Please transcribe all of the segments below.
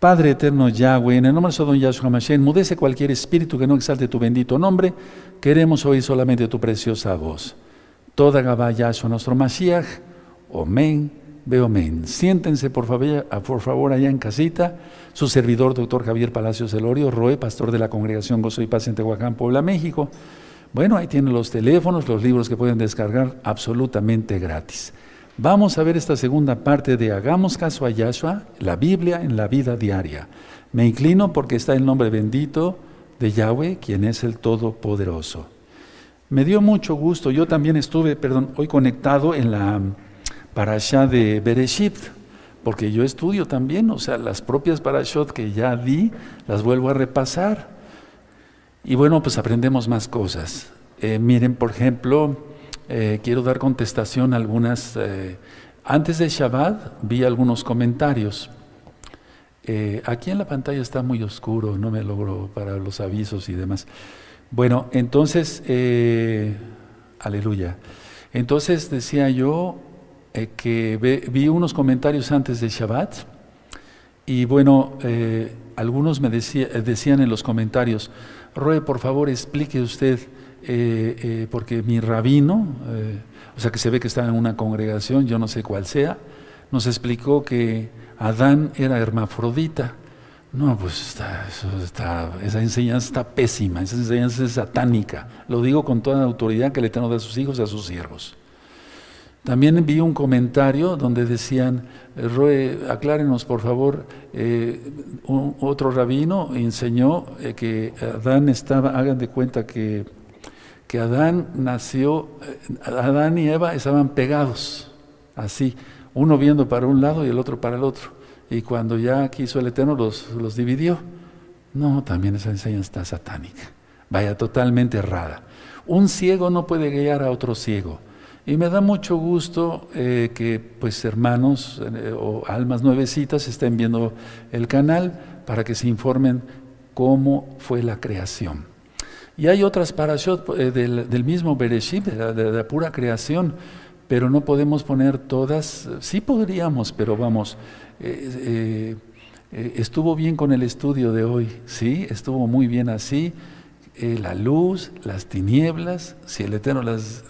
Padre eterno Yahweh, en el nombre de don Yahshua Mashiach, mudece cualquier espíritu que no exalte tu bendito nombre. Queremos oír solamente tu preciosa voz. Toda Gabá Yahshua, nuestro Mashiach. Omen, veo men. Siéntense por favor, por favor allá en casita. Su servidor, doctor Javier Palacios Elorio, Roe, pastor de la Congregación Gozo y Paz en Tehuacán, Puebla, México. Bueno, ahí tienen los teléfonos, los libros que pueden descargar absolutamente gratis. Vamos a ver esta segunda parte de Hagamos caso a Yahshua, la Biblia en la vida diaria. Me inclino porque está el nombre bendito de Yahweh, quien es el Todopoderoso. Me dio mucho gusto, yo también estuve, perdón, hoy conectado en la parasha de Bereshit, porque yo estudio también, o sea, las propias parashot que ya di, las vuelvo a repasar. Y bueno, pues aprendemos más cosas. Eh, miren, por ejemplo, eh, quiero dar contestación a algunas. Eh, antes de Shabbat vi algunos comentarios. Eh, aquí en la pantalla está muy oscuro, no me logro para los avisos y demás. Bueno, entonces, aleluya. Entonces decía yo que vi unos comentarios antes de Shabbat y bueno, algunos me decían en los comentarios, Roe, por favor explique usted eh, eh, porque mi rabino, eh, o sea que se ve que está en una congregación, yo no sé cuál sea, nos explicó que Adán era hermafrodita. No, pues esa enseñanza está pésima, esa enseñanza es satánica. Lo digo con toda la autoridad que le tengo de sus hijos y a sus siervos. También vi un comentario donde decían, Roe, aclárenos por favor, otro rabino enseñó que Adán estaba, hagan de cuenta que que Adán nació, eh, Adán y Eva estaban pegados, así, uno viendo para un lado y el otro para el otro. Y cuando ya quiso el Eterno los, los dividió. No, también esa enseñanza está satánica. Vaya, totalmente errada. Un ciego no puede guiar a otro ciego. Y me da mucho gusto eh, que pues hermanos eh, o almas nuevecitas estén viendo el canal para que se informen cómo fue la creación. Y hay otras parashot eh, del, mismo Bereshit, de la, pura creación, pero no podemos poner todas, sí podríamos, pero vamos, eh, eh, estuvo bien con el estudio de hoy, sí, estuvo muy bien así, la luz, las tinieblas, si el Eterno las,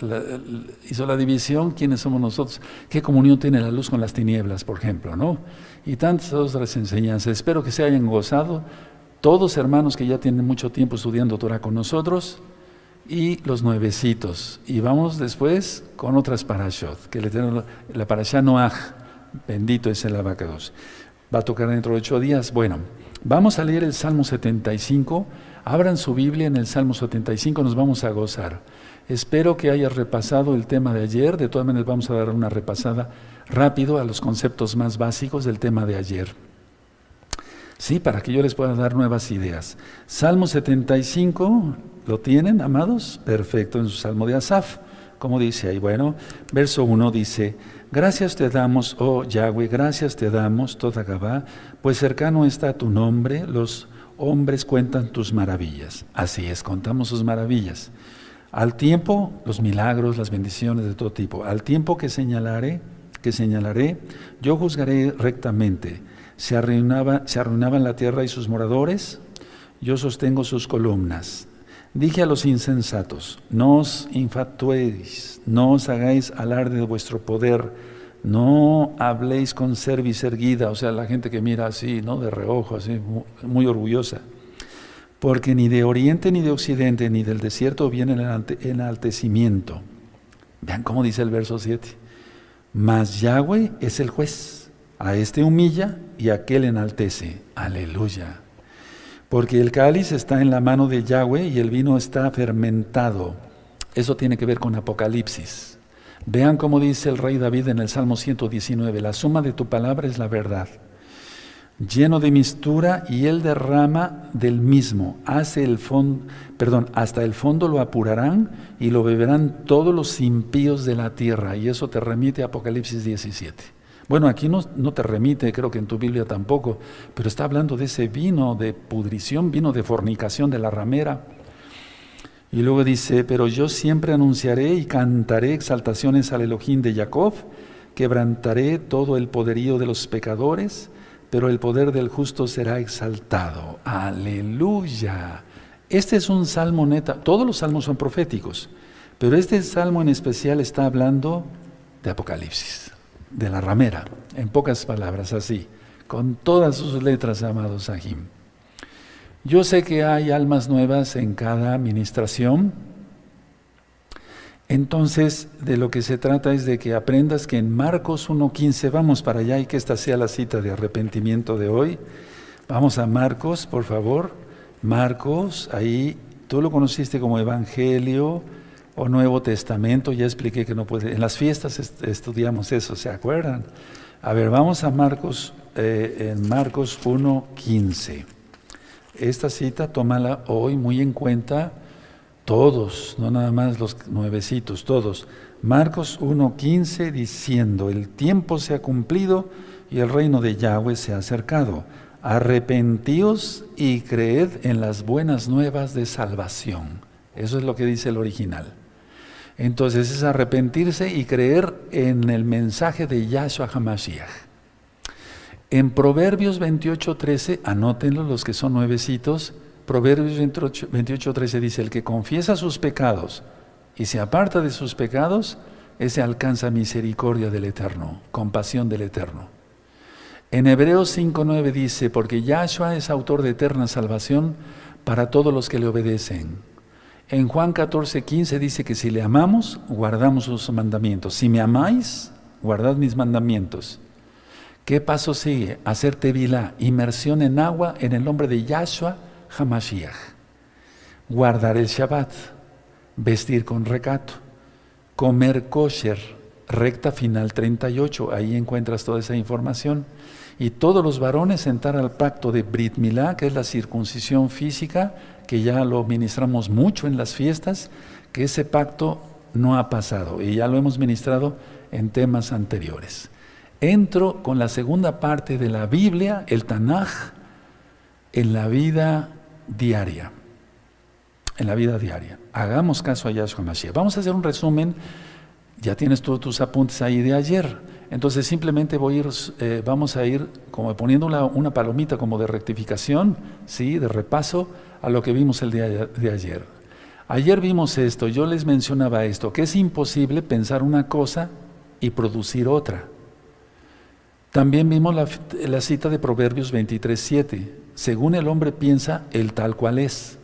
hizo la división, ¿quiénes somos nosotros? ¿Qué comunión tiene la luz con las tinieblas, por ejemplo? ¿no? Y tantas otras enseñanzas. Espero que se hayan gozado todos hermanos que ya tienen mucho tiempo estudiando Torah con nosotros y los nuevecitos. Y vamos después con otras parashot, que le tenemos la parashá Noach, bendito es el abacados. Va a tocar dentro de ocho días. Bueno, vamos a leer el Salmo 75. Abran su Biblia en el Salmo 75, nos vamos a gozar. Espero que hayas repasado el tema de ayer. De todas maneras, vamos a dar una repasada rápido a los conceptos más básicos del tema de ayer. Sí, para que yo les pueda dar nuevas ideas. Salmo 75, ¿lo tienen, amados? Perfecto, en su Salmo de Asaf. Como dice ahí? Bueno, verso 1 dice, Gracias te damos, oh Yahweh, gracias te damos, toda Gabá, pues cercano está tu nombre, los hombres cuentan tus maravillas. Así es, contamos sus maravillas. Al tiempo, los milagros, las bendiciones de todo tipo. Al tiempo que señalaré, que señalaré, yo juzgaré rectamente se, arruinaba, se arruinaban la tierra y sus moradores, yo sostengo sus columnas. Dije a los insensatos, no os infatuéis, no os hagáis alarde de vuestro poder, no habléis con cerviz erguida, o sea, la gente que mira así, ¿no? De reojo, así, muy, orgullosa. Porque ni de oriente ni de occidente ni del desierto viene el enaltecimiento. Vean cómo dice el verso 7. Mas Yahweh es el juez a este humilla y a aquel enaltece. Aleluya. Porque el cáliz está en la mano de Yahweh y el vino está fermentado. Eso tiene que ver con Apocalipsis. Vean cómo dice el rey David en el Salmo 119, la suma de tu palabra es la verdad. Lleno de mistura y él derrama del mismo, hace el fondo, perdón, hasta el fondo lo apurarán y lo beberán todos los impíos de la tierra. Y eso te remite a Apocalipsis 17. Bueno, aquí no, te remite, creo que en tu Biblia tampoco, pero está hablando de ese vino de pudrición, vino de fornicación de la ramera. Y luego dice, pero yo siempre anunciaré y cantaré exaltaciones al Elohim de Jacob, quebrantaré todo el poderío de los pecadores, pero el poder del justo será exaltado. Aleluya. Este es un salmo neta, todos los salmos son proféticos, pero este salmo en especial está hablando de Apocalipsis, de la ramera, en pocas palabras así, con todas sus letras, amados Sahim. Yo sé que hay almas nuevas en cada administración, entonces, de lo que se trata es de que aprendas que en Marcos 1.15, vamos para allá y que esta sea la cita de arrepentimiento de hoy. Vamos a Marcos, por favor. Marcos, ahí tú lo conociste como Evangelio o Nuevo Testamento, ya expliqué que no puede. En las fiestas estudiamos eso, ¿se acuerdan? A ver, vamos a Marcos, eh, en Marcos 1.15. Esta cita, tómala hoy muy en cuenta todos, no nada más los nuevecitos, todos. Marcos 1.15 diciendo, el tiempo se ha cumplido y el reino de Yahweh se ha acercado. Arrepentíos y creed en las buenas nuevas de salvación. Eso es lo que dice el original. Entonces es arrepentirse y creer en el mensaje de Yahshua HaMashiach. En Proverbios 28.13, anótenlo los que son nuevecitos, Proverbios 28, 13 dice, el que confiesa sus pecados y se aparta de sus pecados, ese alcanza misericordia del Eterno, compasión del Eterno. En Hebreos 5.9 dice, porque Yahshua es autor de eterna salvación para todos los que le obedecen. En Juan 14.15 dice que si le amamos, guardamos sus mandamientos. Si me amáis, guardad mis mandamientos. ¿Qué paso sigue? Hacer tevilá, inmersión en agua en el nombre de Yahshua Hamashiach. Guardar el Shabbat, vestir con recato, comer kosher, recta final 38, ahí encuentras toda esa información. Y todos los varones entrar al pacto de Brit Milá, que es la circuncisión física, que ya lo ministramos mucho en las fiestas, que ese pacto no ha pasado y ya lo hemos ministrado en temas anteriores. Entro con la segunda parte de la Biblia, el Tanaj, en la vida diaria. En la vida diaria. Hagamos caso a Yahshua Mashiach. Vamos a hacer un resumen. Ya tienes todos tus apuntes ahí de ayer. Entonces simplemente voy a ir, eh, vamos a ir como poniendo una, palomita como de rectificación, ¿sí? de repaso a lo que vimos el día de ayer. Ayer vimos esto, yo les mencionaba esto, que es imposible pensar una cosa y producir otra. También vimos la, cita de Proverbios 23, 7 según el hombre piensa, el tal cual es.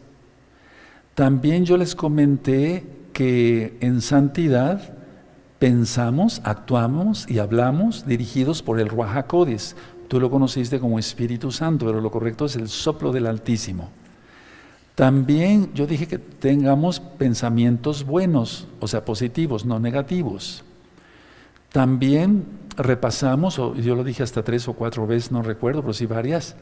También yo les comenté que en santidad pensamos, actuamos y hablamos dirigidos por el Ruajacodes. Tú lo conociste como Espíritu Santo, pero lo correcto es el soplo del Altísimo. También yo dije que tengamos pensamientos buenos, o sea, positivos, no negativos. También repasamos, o yo lo dije hasta tres o cuatro veces, no recuerdo, pero sí varias,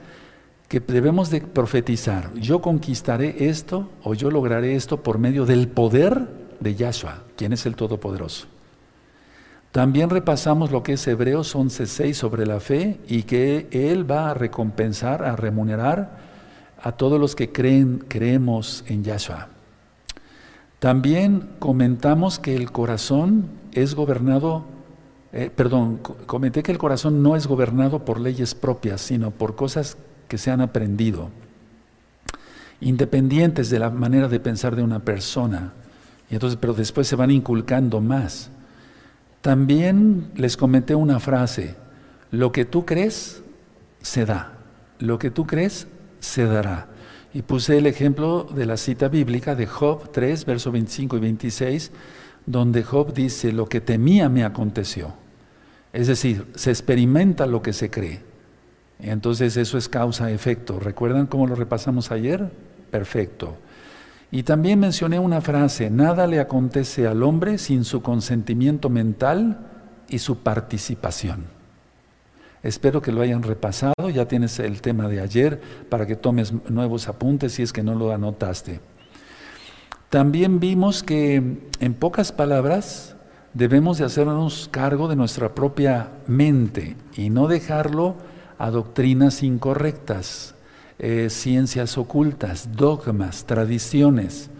que debemos de profetizar. Yo conquistaré esto o yo lograré esto por medio del poder de Yahshua, quien es el Todopoderoso. También repasamos lo que es Hebreos 11.6 sobre la fe y que Él va a recompensar, a remunerar a todos los que creen, creemos en Yahshua. También comentamos que el corazón es gobernado, eh, perdón, comenté que el corazón no es gobernado por leyes propias, sino por cosas que se han aprendido, independientes de la manera de pensar de una persona, y entonces, pero después se van inculcando más. También les comenté una frase, lo que tú crees, se da, lo que tú crees, se dará. Y puse el ejemplo de la cita bíblica de Job 3, versos 25 y 26, donde Job dice, lo que temía me aconteció. Es decir, se experimenta lo que se cree. Entonces eso es causa-efecto. ¿Recuerdan cómo lo repasamos ayer? Perfecto. Y también mencioné una frase, nada le acontece al hombre sin su consentimiento mental y su participación. Espero que lo hayan repasado, ya tienes el tema de ayer para que tomes nuevos apuntes si es que no lo anotaste. También vimos que en pocas palabras debemos de hacernos cargo de nuestra propia mente y no dejarlo a doctrinas incorrectas, eh, ciencias ocultas, dogmas, tradiciones,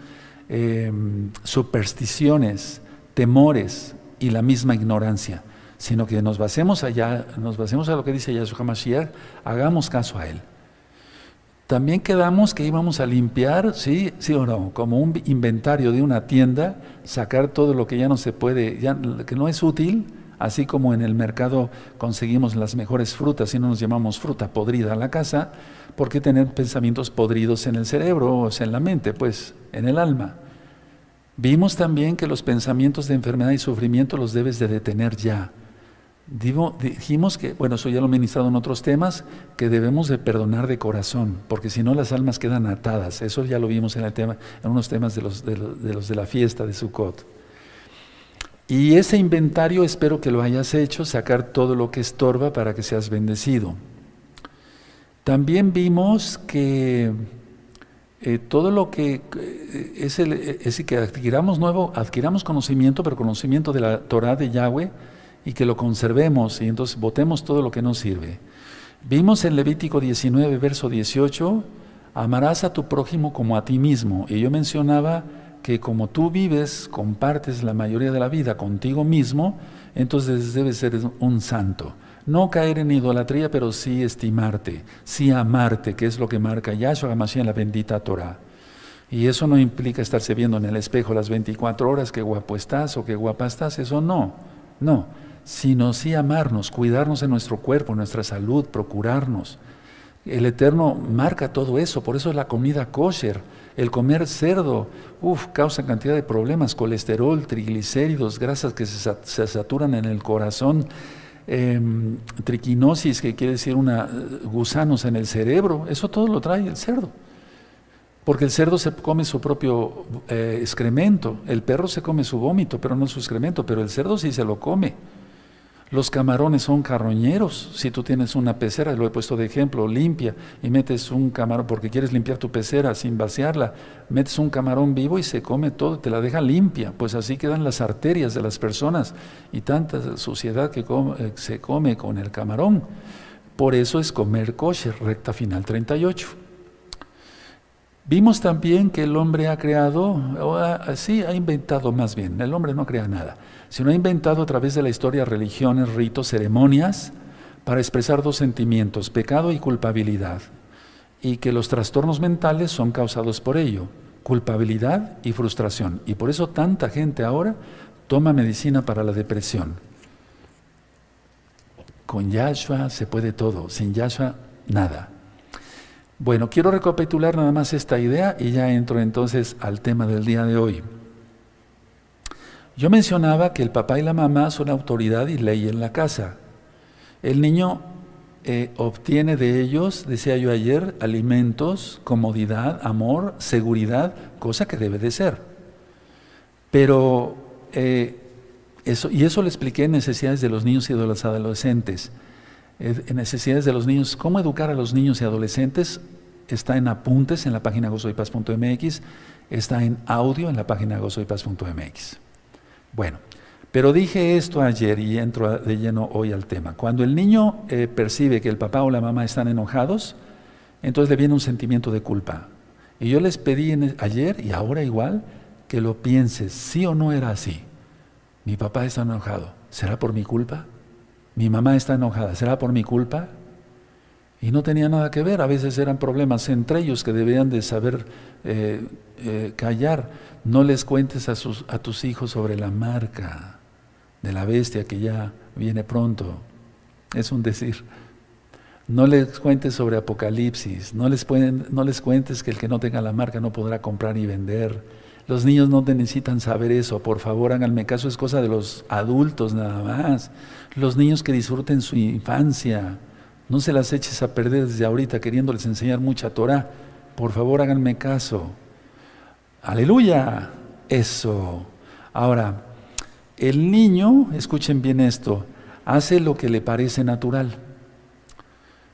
em, supersticiones, temores y la misma ignorancia. sino que nos basemos allá, nos basemos a lo que dice Yahshua Mashiach, hagamos caso a él. También quedamos que íbamos a limpiar, sí, sí o no, como un inventario de una tienda, sacar todo lo que ya no se puede, ya, que no es útil, así como en el mercado conseguimos las mejores frutas y no nos llamamos fruta podrida a la casa, ¿por qué tener pensamientos podridos en el cerebro o en la mente, pues en el alma? Vimos también que los pensamientos de enfermedad y sufrimiento los debes de detener ya dijimos que, bueno, eso ya lo he ministrado en otros temas, que debemos de perdonar de corazón, porque si no las almas quedan atadas. Eso ya lo vimos en, el tema, en unos temas de los de, los, de, la fiesta de Sukkot. Y ese inventario espero que lo hayas hecho, sacar todo lo que estorba para que seas bendecido. También vimos que eh, todo lo que eh, es, el, es que adquiramos nuevo, adquiramos conocimiento, pero conocimiento de la Torah de Yahweh, y que lo conservemos y entonces votemos todo lo que nos sirve. Vimos en Levítico 19, verso 18, amarás a tu prójimo como a ti mismo. Y yo mencionaba que como tú vives, compartes la mayoría de la vida contigo mismo, entonces debes ser un santo. No caer en idolatría, pero sí estimarte, sí amarte, que es lo que marca Yahshua HaMashiach en la bendita Torah. Y eso no implica estarse viendo en el espejo las 24 horas, qué guapo estás o qué guapa estás, eso no, no sino sí amarnos, cuidarnos de nuestro cuerpo, nuestra salud, procurarnos. El Eterno marca todo eso, por eso es la comida kosher, el comer cerdo, uff, causa cantidad de problemas, colesterol, triglicéridos, grasas que se, saturan en el corazón, em, triquinosis, que quiere decir una, gusanos en el cerebro, eso todo lo trae el cerdo. Porque el cerdo se come su propio eh, excremento, el perro se come su vómito, pero no su excremento, pero el cerdo sí se lo come. Los camarones son carroñeros. Si tú tienes una pecera, lo he puesto de ejemplo, limpia y metes un camarón, porque quieres limpiar tu pecera sin vaciarla, metes un camarón vivo y se come todo, te la deja limpia. Pues así quedan las arterias de las personas y tanta suciedad que eh, se come con el camarón. Por eso es comer kosher, recta final 38. Vimos también que el hombre ha creado, sí, ha inventado más bien, el hombre no crea nada sino ha inventado a través de la historia religiones, ritos, ceremonias para expresar dos sentimientos, pecado y culpabilidad, y que los trastornos mentales son causados por ello, culpabilidad y frustración. Y por eso tanta gente ahora toma medicina para la depresión. Con Yahshua se puede todo, sin Yahshua nada. Bueno, quiero recapitular nada más esta idea y ya entro entonces al tema del día de hoy. Yo mencionaba que el papá y la mamá son autoridad y ley en la casa. El niño eh, obtiene de ellos, decía yo ayer, alimentos, comodidad, amor, seguridad, cosa que debe de ser. Pero eh, eso, y eso lo expliqué en necesidades de los niños y de los adolescentes. En necesidades de los niños, cómo educar a los niños y adolescentes, está en apuntes en la página gozoypaz.mx, está en audio en la página gozoypaz.mx. Bueno, pero dije esto ayer y entro de lleno hoy al tema. Cuando el niño eh, percibe que el papá o la mamá están enojados, entonces le viene un sentimiento de culpa. Y yo les pedí ayer y ahora igual que lo pienses, sí o no era así. Mi papá está enojado, ¿será por mi culpa? Mi mamá está enojada, ¿será por mi culpa? Y no tenía nada que ver, a veces eran problemas entre ellos que debían de saber eh, eh, callar. No les cuentes a, tus hijos sobre la marca de la bestia que ya viene pronto. Es un decir. No les cuentes sobre Apocalipsis, no les, no les cuentes que el que no tenga la marca no podrá comprar ni vender. Los niños no necesitan saber eso, por favor háganme caso, es cosa de los adultos nada más. Los niños que disfruten su infancia, no se las eches a perder desde ahorita queriéndoles enseñar mucha Torah. Por favor, háganme caso. Aleluya. Eso. Ahora, el niño, escuchen bien esto, hace lo que le parece natural.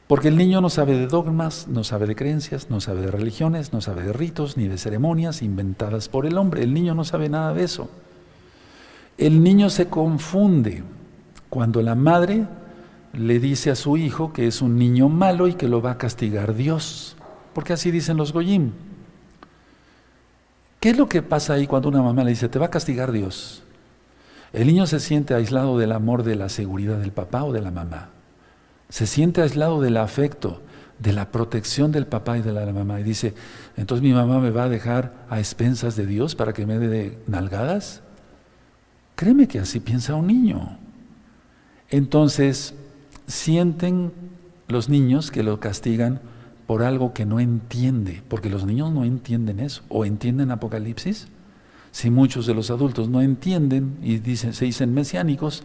Porque el niño no sabe de dogmas, no sabe de creencias, no sabe de religiones, no sabe de ritos ni de ceremonias inventadas por el hombre. El niño no sabe nada de eso. El niño se confunde cuando la madre le dice a su hijo que es un niño malo y que lo va a castigar Dios. Porque así dicen los Goyim. ¿Qué es lo que pasa ahí cuando una mamá le dice, te va a castigar Dios? El niño se siente aislado del amor, de la seguridad del papá o de la mamá. Se siente aislado del afecto, de la protección del papá y de la mamá. Y dice, entonces mi mamá me va a dejar a expensas de Dios para que me dé nalgadas. Créeme que así piensa un niño. Entonces, sienten los niños que lo castigan por algo que no entiende, porque los niños no entienden eso, o entienden Apocalipsis. Si muchos de los adultos no entienden y dicen, se dicen mesiánicos,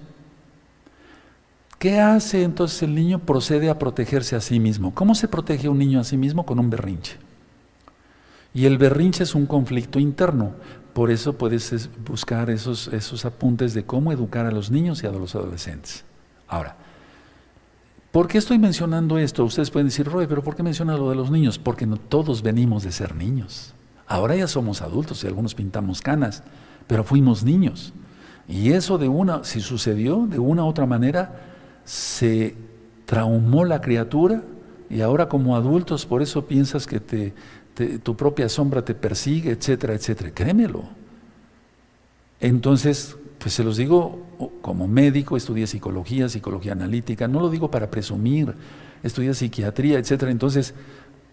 ¿qué hace entonces el niño? Procede a protegerse a sí mismo. ¿Cómo se protege un niño a sí mismo? Con un berrinche. Y el berrinche es un conflicto interno. Por eso puedes buscar esos, esos apuntes de cómo educar a los niños y a los adolescentes. Ahora, ¿por qué estoy mencionando esto? Ustedes pueden decir, Roy, pero ¿por qué menciona lo de los niños? Porque todos venimos de ser niños. Ahora ya somos adultos y algunos pintamos canas, pero fuimos niños. Y eso de una, si sucedió, de una u otra manera, se traumó la criatura y ahora como adultos por eso piensas que te, tu propia sombra te persigue, etcétera, etcétera. Créemelo. Entonces, pues se los digo como médico, estudié psicología, psicología analítica, no lo digo para presumir, estudié psiquiatría, etcétera. Entonces,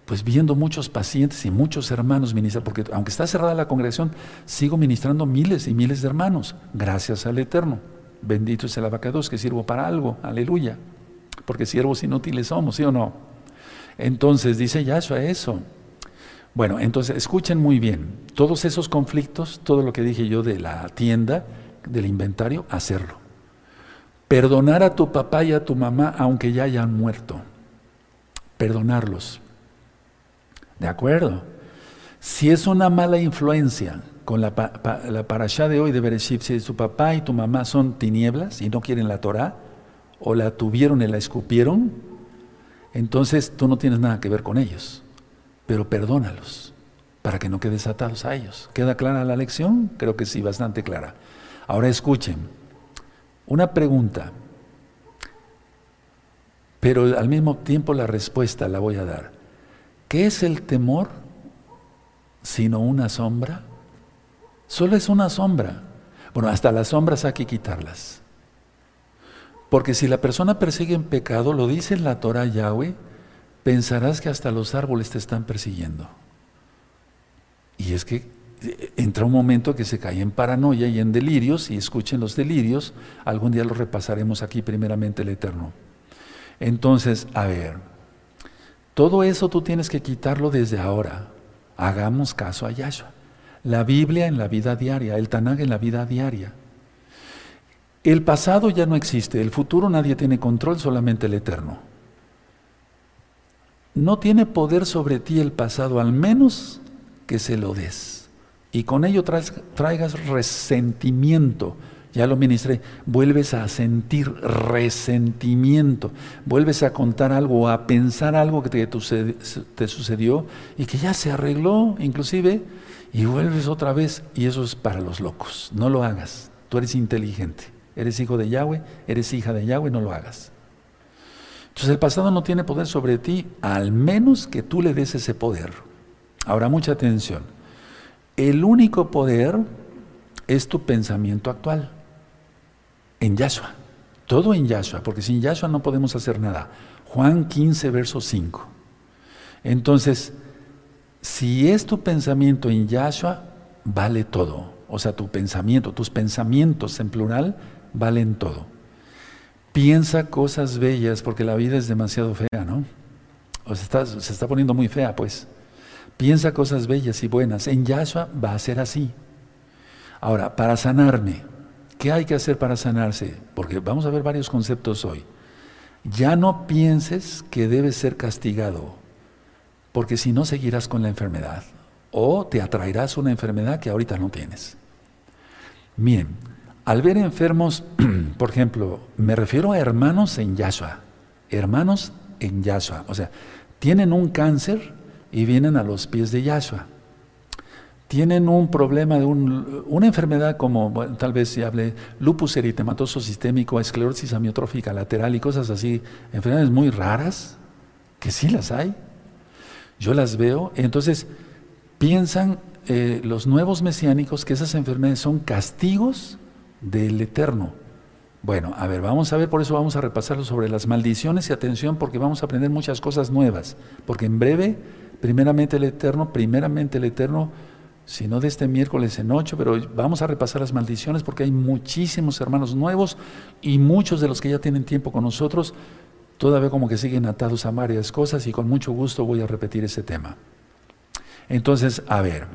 pues viendo muchos pacientes y muchos hermanos ministrar, porque aunque está cerrada la congregación, sigo ministrando miles y miles de hermanos, gracias al Eterno. Bendito es el abacados que sirvo para algo, aleluya. Porque siervos inútiles somos, ¿sí o no? Entonces dice Yahshua eso. Bueno, entonces escuchen muy bien, todos esos conflictos, todo lo que dije yo de la tienda, del inventario, hacerlo. Perdonar a tu papá y a tu mamá aunque ya hayan muerto. Perdonarlos. ¿De acuerdo? Si es una mala influencia con la, la parashá de hoy de Bereshit, si tu papá y tu mamá son tinieblas y no quieren la Torah, o la tuvieron y la escupieron, entonces tú no tienes nada que ver con ellos, pero perdónalos para que no quedes atados a ellos. ¿Queda clara la lección? Creo que sí, bastante clara. Ahora escuchen, una pregunta, pero al mismo tiempo la respuesta la voy a dar. ¿Qué es el temor sino una sombra? Solo es una sombra. Bueno, hasta las sombras hay que quitarlas. Porque si la persona persigue en pecado, lo dice en la Torah Yahweh, pensarás que hasta los árboles te están persiguiendo. Y es que entra un momento que se cae en paranoia y en delirios, y escuchen los delirios, algún día los repasaremos aquí primeramente el Eterno. Entonces, a ver, todo eso tú tienes que quitarlo desde ahora. Hagamos caso a Yahshua. La Biblia en la vida diaria, el Tanakh en la vida diaria. El pasado ya no existe, el futuro nadie tiene control, solamente el Eterno. No tiene poder sobre ti el pasado, al menos que se lo des y con ello traigas resentimiento. Ya lo ministré, vuelves a sentir resentimiento, vuelves a contar algo, a pensar algo que te, te sucedió y que ya se arregló inclusive y vuelves otra vez y eso es para los locos. No lo hagas, tú eres inteligente, eres hijo de Yahweh, eres hija de Yahweh, no lo hagas. Entonces el pasado no tiene poder sobre ti, al menos que tú le des ese poder. Ahora mucha atención. El único poder es tu pensamiento actual, en Yahshua. Todo en Yahshua, porque sin Yahshua no podemos hacer nada. Juan 15, verso 5. Entonces, si es tu pensamiento en Yahshua, vale todo. O sea, tu pensamiento, tus pensamientos en plural, valen todo. Piensa cosas bellas, porque la vida es demasiado fea, ¿no? O sea, se está poniendo muy fea, pues. Piensa cosas bellas y buenas. En Yahshua va a ser así. Ahora, para sanarme, ¿qué hay que hacer para sanarse? Porque vamos a ver varios conceptos hoy. Ya no pienses que debes ser castigado, porque si no seguirás con la enfermedad o te atraerás una enfermedad que ahorita no tienes. Miren, al ver enfermos, por ejemplo, me refiero a hermanos en Yahshua, hermanos en Yahshua, o sea, tienen un cáncer y vienen a los pies de Yahshua. Tienen un problema de una enfermedad como tal vez se hable lupus eritematoso sistémico, esclerosis amiotrófica lateral y cosas así, enfermedades muy raras, que sí las hay. Yo las veo, entonces piensan eh, los nuevos mesiánicos que esas enfermedades son castigos del Eterno. Bueno, a ver, vamos a ver, por eso vamos a repasarlo sobre las maldiciones y atención porque vamos a aprender muchas cosas nuevas. Porque en breve, primeramente el Eterno, primeramente el Eterno, si no de este miércoles en ocho, pero vamos a repasar las maldiciones porque hay muchísimos hermanos nuevos y muchos de los que ya tienen tiempo con nosotros todavía como que siguen atados a varias cosas y con mucho gusto voy a repetir ese tema. Entonces, a ver,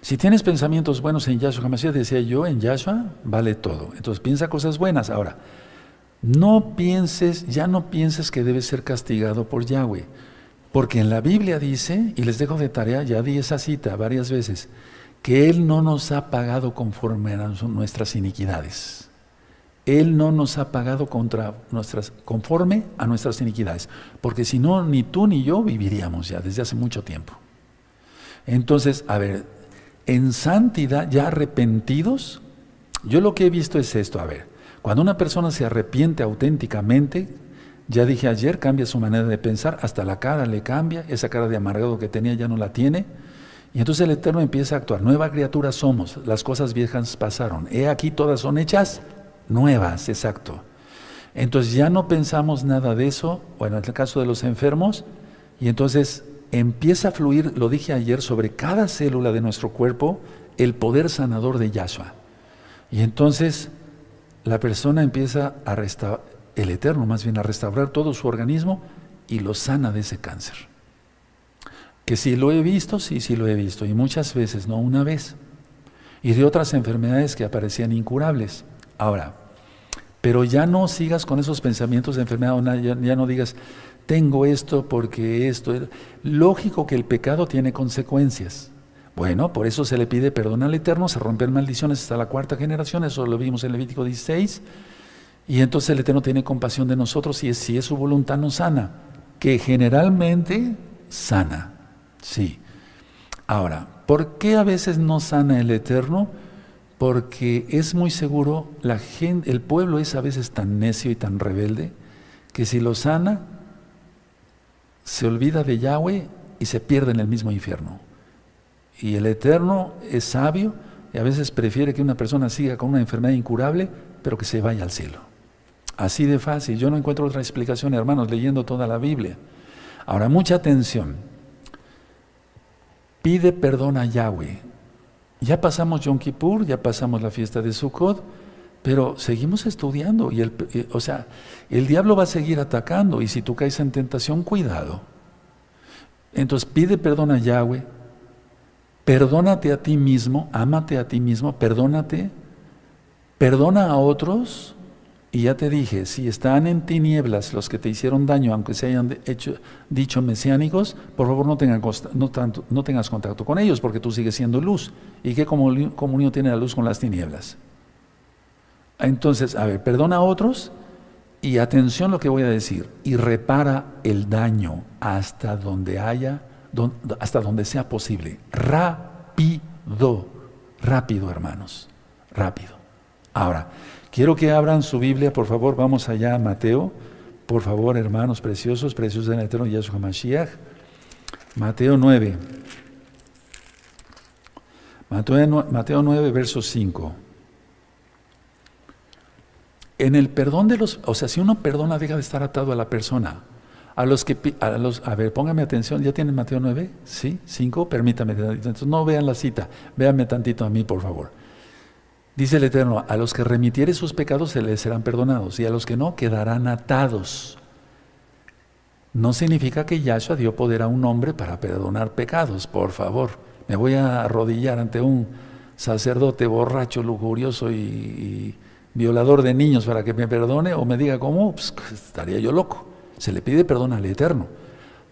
si tienes pensamientos buenos en Yahshua Hamashiach, decía yo, en Yahshua vale todo. Entonces piensa cosas buenas. Ahora, no pienses, ya no pienses que debes ser castigado por Yahweh. Porque en la Biblia dice, y les dejo de tarea, ya di esa cita varias veces, que Él no nos ha pagado conforme a nuestras iniquidades. Él no nos ha pagado contra nuestras, conforme a nuestras iniquidades. Porque si no, ni tú ni yo viviríamos ya desde hace mucho tiempo. Entonces, a ver, en santidad, ya arrepentidos, yo lo que he visto es esto, a ver, cuando una persona se arrepiente auténticamente, ya dije ayer, cambia su manera de pensar, hasta la cara le cambia, esa cara de amargado que tenía ya no la tiene, y entonces el Eterno empieza a actuar, nueva criatura somos, las cosas viejas pasaron, he aquí todas son hechas nuevas, exacto. Entonces ya no pensamos nada de eso, bueno, en el caso de los enfermos, y entonces empieza a fluir, lo dije ayer, sobre cada célula de nuestro cuerpo el poder sanador de Yahshua. Y entonces la persona empieza a restaurar, el Eterno más bien, a restaurar todo su organismo y lo sana de ese cáncer. Que si lo he visto, sí, sí lo he visto, y muchas veces, no una vez. Y de otras enfermedades que aparecían incurables. Ahora, pero ya no sigas con esos pensamientos de enfermedad, ya no digas, tengo esto porque esto. Lógico que el pecado tiene consecuencias. Bueno, por eso se le pide perdón al Eterno, se rompen maldiciones hasta la cuarta generación, eso lo vimos en Levítico 16. Y entonces el Eterno tiene compasión de nosotros y si es su voluntad nos sana, que generalmente sana. Sí. Ahora, ¿por qué a veces no sana el Eterno? Porque es muy seguro, la gente, el pueblo es a veces tan necio y tan rebelde que si lo sana, se olvida de Yahweh y se pierde en el mismo infierno. Y el Eterno es sabio y a veces prefiere que una persona siga con una enfermedad incurable, pero que se vaya al cielo. Así de fácil. Yo no encuentro otra explicación, hermanos, leyendo toda la Biblia. Ahora, mucha atención. Pide perdón a Yahweh. Ya pasamos Yom Kippur, ya pasamos la fiesta de Sukkot, pero seguimos estudiando y el, eh, o sea, el diablo va a seguir atacando y si tú caes en tentación, cuidado. Entonces pide perdón a Yahweh, perdónate a ti mismo, ámate a ti mismo, perdónate, perdona a otros y ya te dije, si están en tinieblas los que te hicieron daño, aunque se hayan hecho, dicho mesiánicos, por favor no, tanto, no tengas contacto con ellos porque tú sigues siendo luz. ¿Y qué comunión tiene la luz con las tinieblas? Entonces, a ver, perdona a otros y atención lo que voy a decir, y repara el daño hasta donde haya, hasta donde sea posible. Rápido, rápido hermanos, rápido. Ahora, quiero que abran su Biblia, por favor, vamos allá a Mateo, por favor, hermanos preciosos, preciosos del Eterno Yahshua Mashiach. Mateo 9. Mateo, Mateo 9, verso 5 en el perdón de los, o sea, si uno perdona, deja de estar atado a la persona. A los que, a los, a ver, póngame atención, ¿ya tienen Mateo 9? ¿Sí? ¿5? Permítame. Entonces, no vean la cita, véanme tantito a mí, por favor. Dice el Eterno, a los que remitiere sus pecados se les serán perdonados, y a los que no, quedarán atados. No significa que Yahshua dio poder a un hombre para perdonar pecados, por favor. Me voy a arrodillar ante un sacerdote borracho, lujurioso y violador de niños para que me perdone o me diga cómo, pues, estaría yo loco. Se le pide perdón al Eterno.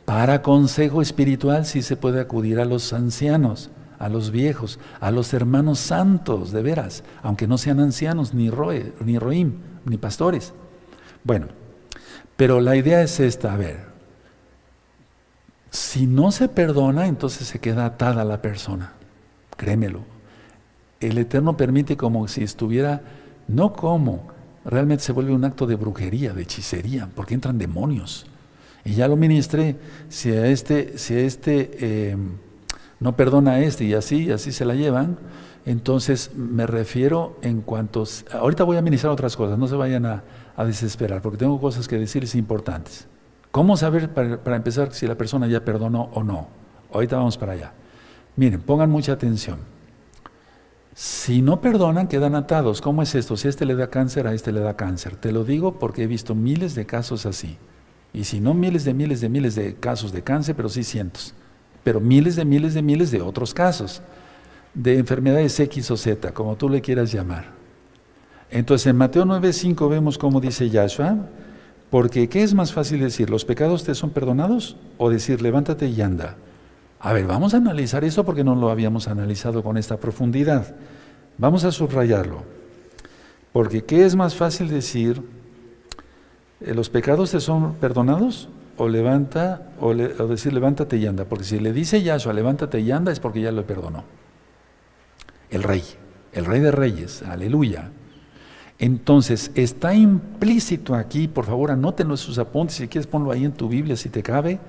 Para consejo espiritual sí se puede acudir a los ancianos, a los viejos, a los hermanos santos, de veras, aunque no sean ancianos, ni, roe, ni roim, ni pastores. Bueno, pero la idea es esta, a ver, si no se perdona, entonces se queda atada la persona, créemelo. El Eterno permite como si estuviera no como, realmente se vuelve un acto de brujería, de hechicería, porque entran demonios. Y ya lo ministré, si a este, si a este eh, no perdona a este y así, así se la llevan. Entonces me refiero en cuanto... Ahorita voy a ministrar otras cosas, no se vayan a, desesperar, porque tengo cosas que decirles importantes. ¿Cómo saber para, empezar si la persona ya perdonó o no? Ahorita vamos para allá. Miren, pongan mucha atención. Si no perdonan, quedan atados. ¿Cómo es esto? Si este le da cáncer, a este le da cáncer. Te lo digo porque he visto miles de casos así. Y si no miles de miles de miles de casos de cáncer, pero sí cientos. Pero miles de miles de miles de otros casos. De enfermedades X o Z, como tú le quieras llamar. Entonces en Mateo 9:5 vemos cómo dice Yahshua, porque ¿qué es más fácil decir? ¿Los pecados te son perdonados? O decir, levántate y anda. A ver, vamos a analizar eso porque no lo habíamos analizado con esta profundidad. Vamos a subrayarlo. Porque ¿qué es más fácil decir? Eh, ¿Los pecados te son perdonados? O levanta, o, decir levántate y anda. Porque si le dice Yahshua, levántate y anda, es porque ya lo perdonó. El rey, el rey de reyes, aleluya. Entonces, está implícito aquí, por favor, anótenlo en sus apuntes, si quieres ponlo ahí en tu Biblia si te cabe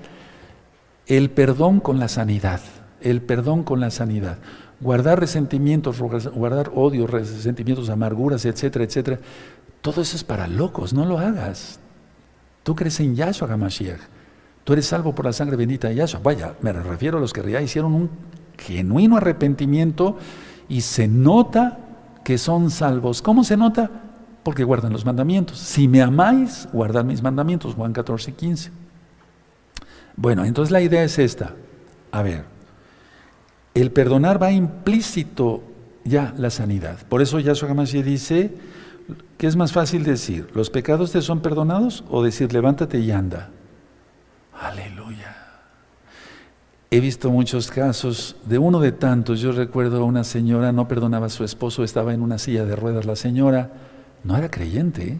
el perdón con la sanidad, el perdón con la sanidad. Guardar resentimientos, guardar odio, resentimientos, amarguras, etcétera, etcétera. Todo eso es para locos, no lo hagas. Tú crees en Yahshua HaMashiach. Tú eres salvo por la sangre bendita de Yahshua. Vaya, me refiero a los que ya hicieron un genuino arrepentimiento y se nota que son salvos. ¿Cómo se nota? Porque guardan los mandamientos. Si me amáis, guardad mis mandamientos. Juan 14, 15. Bueno, entonces la idea es esta. A ver, el perdonar va implícito ya la sanidad. Por eso Yahshua Hamashiach dice que es más fácil decir, ¿los pecados te son perdonados? O decir, levántate y anda. Aleluya. He visto muchos casos, de uno de tantos, yo recuerdo a una señora, no perdonaba a su esposo, estaba en una silla de ruedas la señora, no era creyente.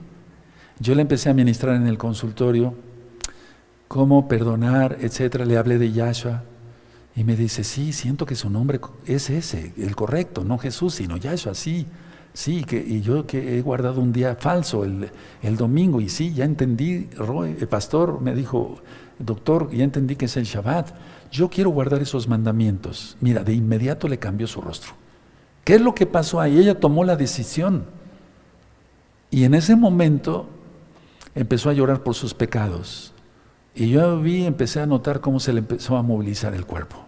Yo le empecé a ministrar en el consultorio cómo perdonar, etcétera. Le hablé de Yahshua y me dice, sí, siento que su nombre es ese, el correcto, no Jesús, sino Yahshua, sí. Sí, que, y yo que he guardado un día falso el, el domingo y sí, ya entendí, el pastor me dijo, doctor, ya entendí que es el Shabbat, yo quiero guardar esos mandamientos. Mira, de inmediato le cambió su rostro. ¿Qué es lo que pasó ahí? Ella tomó la decisión. Y en ese momento empezó a llorar por sus pecados. Y yo vi, empecé a notar cómo se le empezó a movilizar el cuerpo.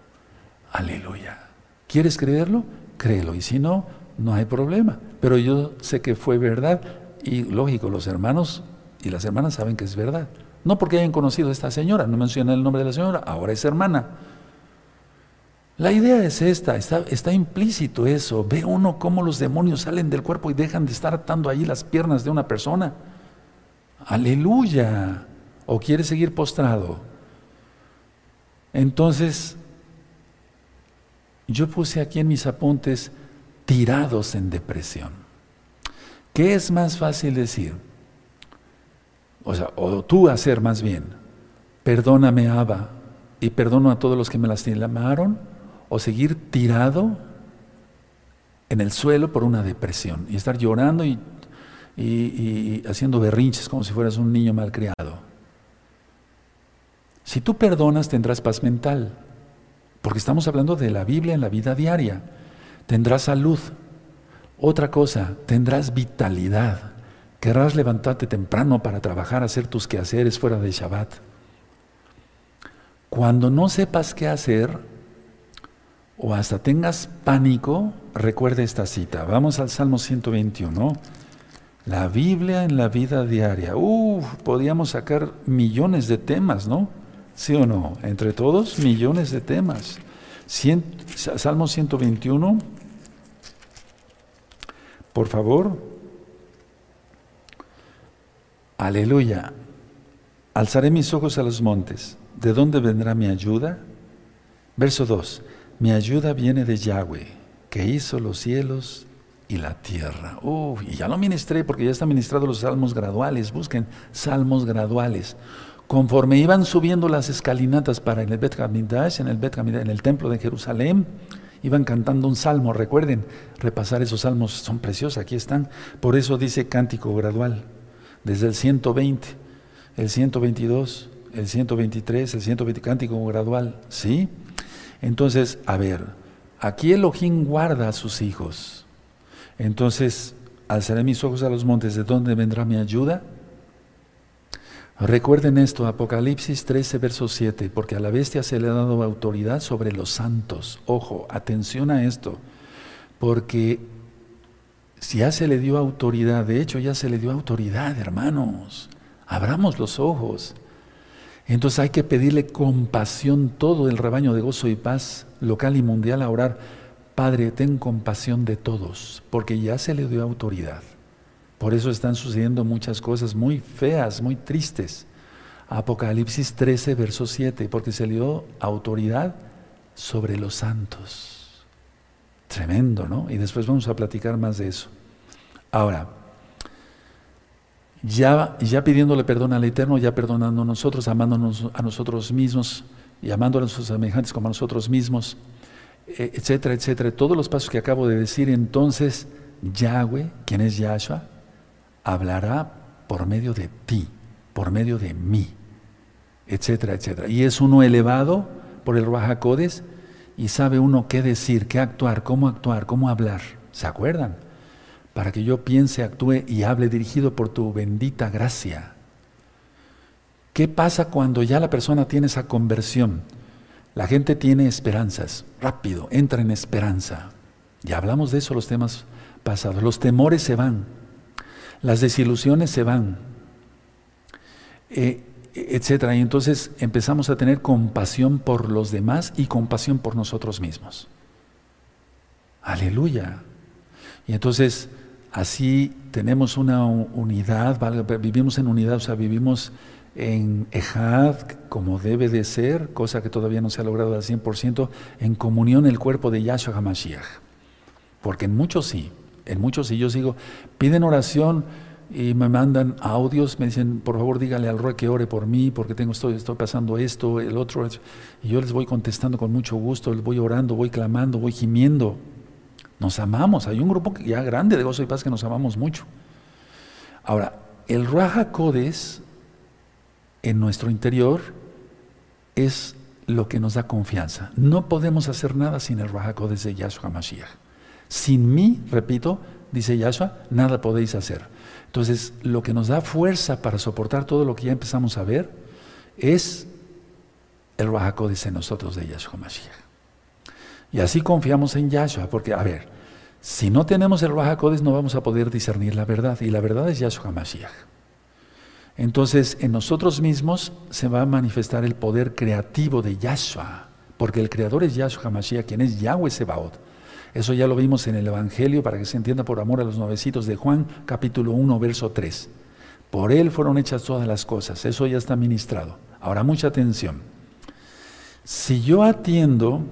Aleluya. ¿Quieres creerlo? Créelo. Y si no, no hay problema. Pero yo sé que fue verdad. Y lógico, los hermanos y las hermanas saben que es verdad. No porque hayan conocido a esta señora, no mencioné el nombre de la señora, ahora es hermana. La idea es esta, está, está, implícito eso. Ve uno cómo los demonios salen del cuerpo y dejan de estar atando ahí las piernas de una persona. Aleluya o quiere seguir postrado. Entonces, yo puse aquí en mis apuntes tirados en depresión. ¿Qué es más fácil decir? O sea, o tú hacer más bien, perdóname Abba y perdono a todos los que me lastimaron, o seguir tirado en el suelo por una depresión y estar llorando y, y haciendo berrinches como si fueras un niño malcriado. Si tú perdonas tendrás paz mental, porque estamos hablando de la Biblia en la vida diaria. Tendrás salud. Otra cosa, tendrás vitalidad. Querrás levantarte temprano para trabajar, hacer tus quehaceres fuera de Shabbat. Cuando no sepas qué hacer o hasta tengas pánico, recuerde esta cita. Vamos al Salmo 121. La Biblia en la vida diaria. Uf, podíamos sacar millones de temas, ¿no? ¿Sí o no? Entre todos, millones de temas. Salmo 121, por favor. Aleluya. Alzaré mis ojos a los montes. ¿De dónde vendrá mi ayuda? Verso 2. Mi ayuda viene de Yahweh, que hizo los cielos y la tierra. Uf, y ya lo ministré porque ya está ministrado los salmos graduales. Busquen salmos graduales. Conforme iban subiendo las escalinatas para en el Bet en el Bet en el templo de Jerusalén, iban cantando un salmo. Recuerden, repasar esos salmos son preciosos, aquí están. Por eso dice cántico gradual, desde el 120, el 122, el 123, el 120, cántico gradual, ¿sí? Entonces, a ver, aquí Elohim guarda a sus hijos. Entonces, alzaré mis ojos a los montes, ¿de dónde vendrá mi ayuda? Recuerden esto, Apocalipsis 13, verso 7, porque a la bestia se le ha dado autoridad sobre los santos. Ojo, atención a esto, porque si ya se le dio autoridad, de hecho ya se le dio autoridad, hermanos, abramos los ojos. Entonces hay que pedirle compasión todo el rebaño de gozo y paz local y mundial a orar. Padre, ten compasión de todos, porque ya se le dio autoridad. Por eso están sucediendo muchas cosas muy feas, muy tristes. Apocalipsis 13, verso 7, porque se le dio autoridad sobre los santos. Tremendo, ¿no? Y después vamos a platicar más de eso. Ahora, ya, ya pidiéndole perdón al Eterno, ya perdonando a nosotros, amándonos a nosotros mismos y a nuestros semejantes como a nosotros mismos, e, etcétera, etcétera. Todos los pasos que acabo de decir, entonces Yahweh, quien es Yahshua, hablará por medio de ti, por medio de mí, etcétera, etcétera. Y es uno elevado por el Rahakodes y sabe uno qué decir, qué actuar, cómo actuar, cómo hablar. ¿Se acuerdan? para que yo piense, actúe y hable dirigido por tu bendita gracia. ¿Qué pasa cuando ya la persona tiene esa conversión? La gente tiene esperanzas, rápido, entra en esperanza. Ya hablamos de eso los temas pasados. Los temores se van, las desilusiones se van, eh, etcétera. Y entonces empezamos a tener compasión por los demás y compasión por nosotros mismos. Aleluya. Y entonces Así tenemos una unidad, vivimos en unidad, o sea, vivimos en Ejad como debe de ser, cosa que todavía no se ha logrado al 100%, en comunión el cuerpo de Yahshua HaMashiach. Porque en muchos sí, en muchos sí, yo sigo, piden oración y me mandan audios, me dicen, por favor dígale al Roy que ore por mí, porque tengo estoy, estoy pasando esto, el otro, y yo les voy contestando con mucho gusto, les voy orando, voy clamando, voy gimiendo, nos amamos. Hay un grupo ya grande de gozo y paz que nos amamos mucho. Ahora, el Raja Codes en nuestro interior es lo que nos da confianza. No podemos hacer nada sin el Raja Codes de Yahshua Mashiach. Sin mí, repito, dice Yahshua, nada podéis hacer. Entonces, lo que nos da fuerza para soportar todo lo que ya empezamos a ver es el Raja Codes en nosotros de Yahshua Mashiach. Y así confiamos en Yahshua, porque, a ver, si no tenemos el Raja no vamos a poder discernir la verdad, y la verdad es Yahshua Mashiach. Entonces, en nosotros mismos se va a manifestar el poder creativo de Yahshua, porque el creador es Yahshua Mashiach, quien es Yahweh Sebaot. Eso ya lo vimos en el Evangelio para que se entienda por amor a los nuevecitos de Juan, capítulo 1, verso 3. Por él fueron hechas todas las cosas, eso ya está ministrado. Ahora, mucha atención. Si yo atiendo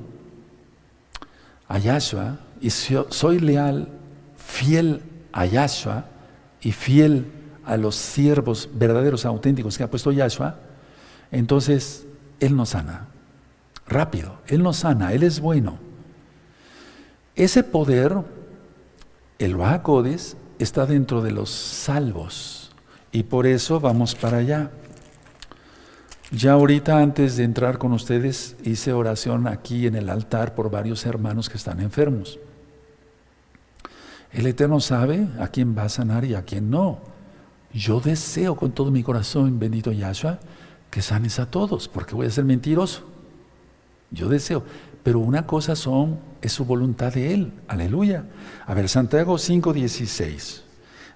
a Yahshua, y soy leal, fiel a Yahshua y fiel a los siervos verdaderos, auténticos que ha puesto Yahshua, entonces Él nos sana. Rápido, Él nos sana, Él es bueno. Ese poder, el Bajacodes, está dentro de los salvos y por eso vamos para allá. Ya ahorita antes de entrar con ustedes hice oración aquí en el altar por varios hermanos que están enfermos. El Eterno sabe a quién va a sanar y a quién no. Yo deseo con todo mi corazón, bendito Yahshua, que sanes a todos, porque voy a ser mentiroso. Yo deseo. Pero una cosa son, es su voluntad de Él. Aleluya. A ver, Santiago 5:16.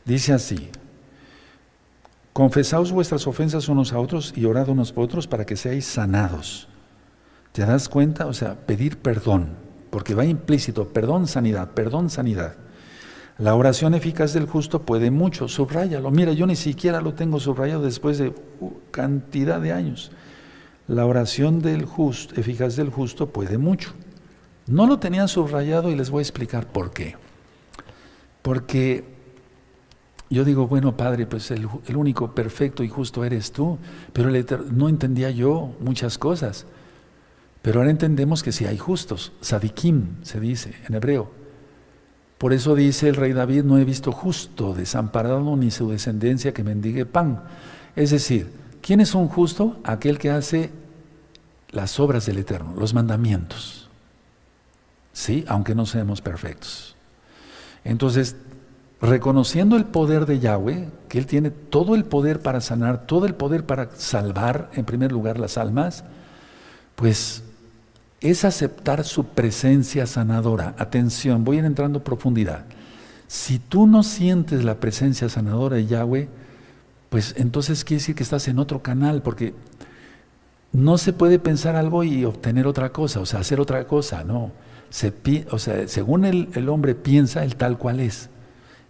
Dice así. Confesaos vuestras ofensas unos a otros y orad unos por otros para que seáis sanados. ¿Te das cuenta? O sea, pedir perdón, porque va implícito, perdón, sanidad, perdón, sanidad. La oración eficaz del justo puede mucho, subrayalo. Mira, yo ni siquiera lo tengo subrayado después de uh, cantidad de años. La oración del justo, eficaz del justo puede mucho. No lo tenían subrayado y les voy a explicar por qué. Porque yo digo, bueno, Padre, pues el, único perfecto y justo eres tú, pero no entendía yo muchas cosas. Pero ahora entendemos que si hay justos, sadikim se dice en hebreo, por eso dice el rey David, no he visto justo desamparado ni su descendencia que mendigue pan. Es decir, ¿quién es un justo? Aquel que hace las obras del Eterno, los mandamientos. ¿sí? Aunque no seamos perfectos. Entonces, reconociendo el poder de Yahweh, que Él tiene todo el poder para sanar, todo el poder para salvar, en primer lugar, las almas, pues es aceptar su presencia sanadora. Atención, voy a ir entrando en profundidad. Si tú no sientes la presencia sanadora de Yahweh, pues entonces quiere decir que estás en otro canal, porque no se puede pensar algo y obtener otra cosa, o sea, hacer otra cosa, no. O sea, según el, hombre piensa, el tal cual es.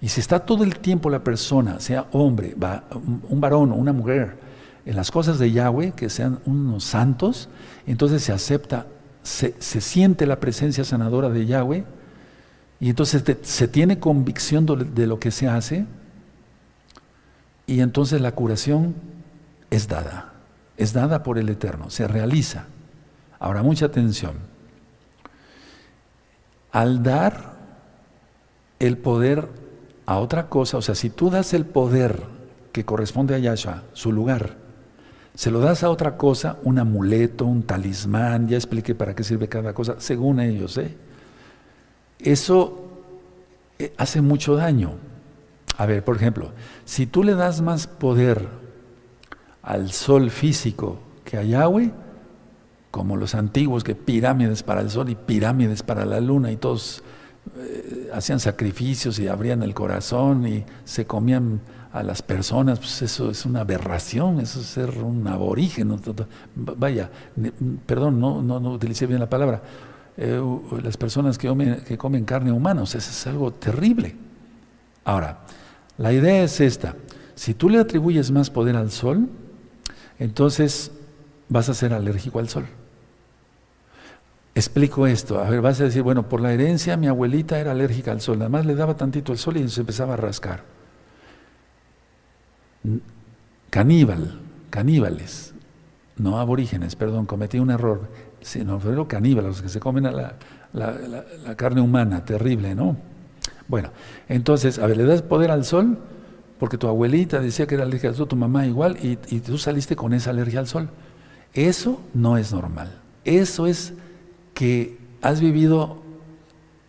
Y si está todo el tiempo la persona, sea hombre, un varón o una mujer, en las cosas de Yahweh, que sean unos santos, entonces se acepta, se siente la presencia sanadora de Yahweh, y entonces se tiene convicción de lo que se hace, y entonces la curación es dada, es dada por el Eterno, se realiza. Ahora, mucha atención. Al dar el poder a otra cosa, o sea, si tú das el poder que corresponde a Yahshua, su lugar, se lo das a otra cosa, un amuleto, un talismán, ya expliqué para qué sirve cada cosa, según ellos, ¿eh? Eso eh, hace mucho daño. A ver, por ejemplo, si tú le das más poder al sol físico que a Yahweh, como los antiguos que pirámides para el sol y pirámides para la luna y todos eh, hacían sacrificios y abrían el corazón y se comían a las personas, pues eso es una aberración, eso es ser un aborigen. Vaya, perdón, no, no, utilicé bien la palabra. Eh, las personas que comen, carne humana, eso es algo terrible. Ahora, la idea es esta. Si tú le atribuyes más poder al sol, entonces vas a ser alérgico al sol. Explico esto. A ver, vas a decir, bueno, por la herencia mi abuelita era alérgica al sol. Nada más le daba tantito el sol y se empezaba a rascar. Caníbal, caníbales, no aborígenes, perdón, cometí un error. Sino, pero caníbales, los que se comen la carne humana, terrible, ¿no? Bueno, entonces, a ver, le das poder al sol porque tu abuelita decía que era alérgica al sol, tu mamá igual, y, tú saliste con esa alergia al sol. Eso no es normal. Eso es que has vivido,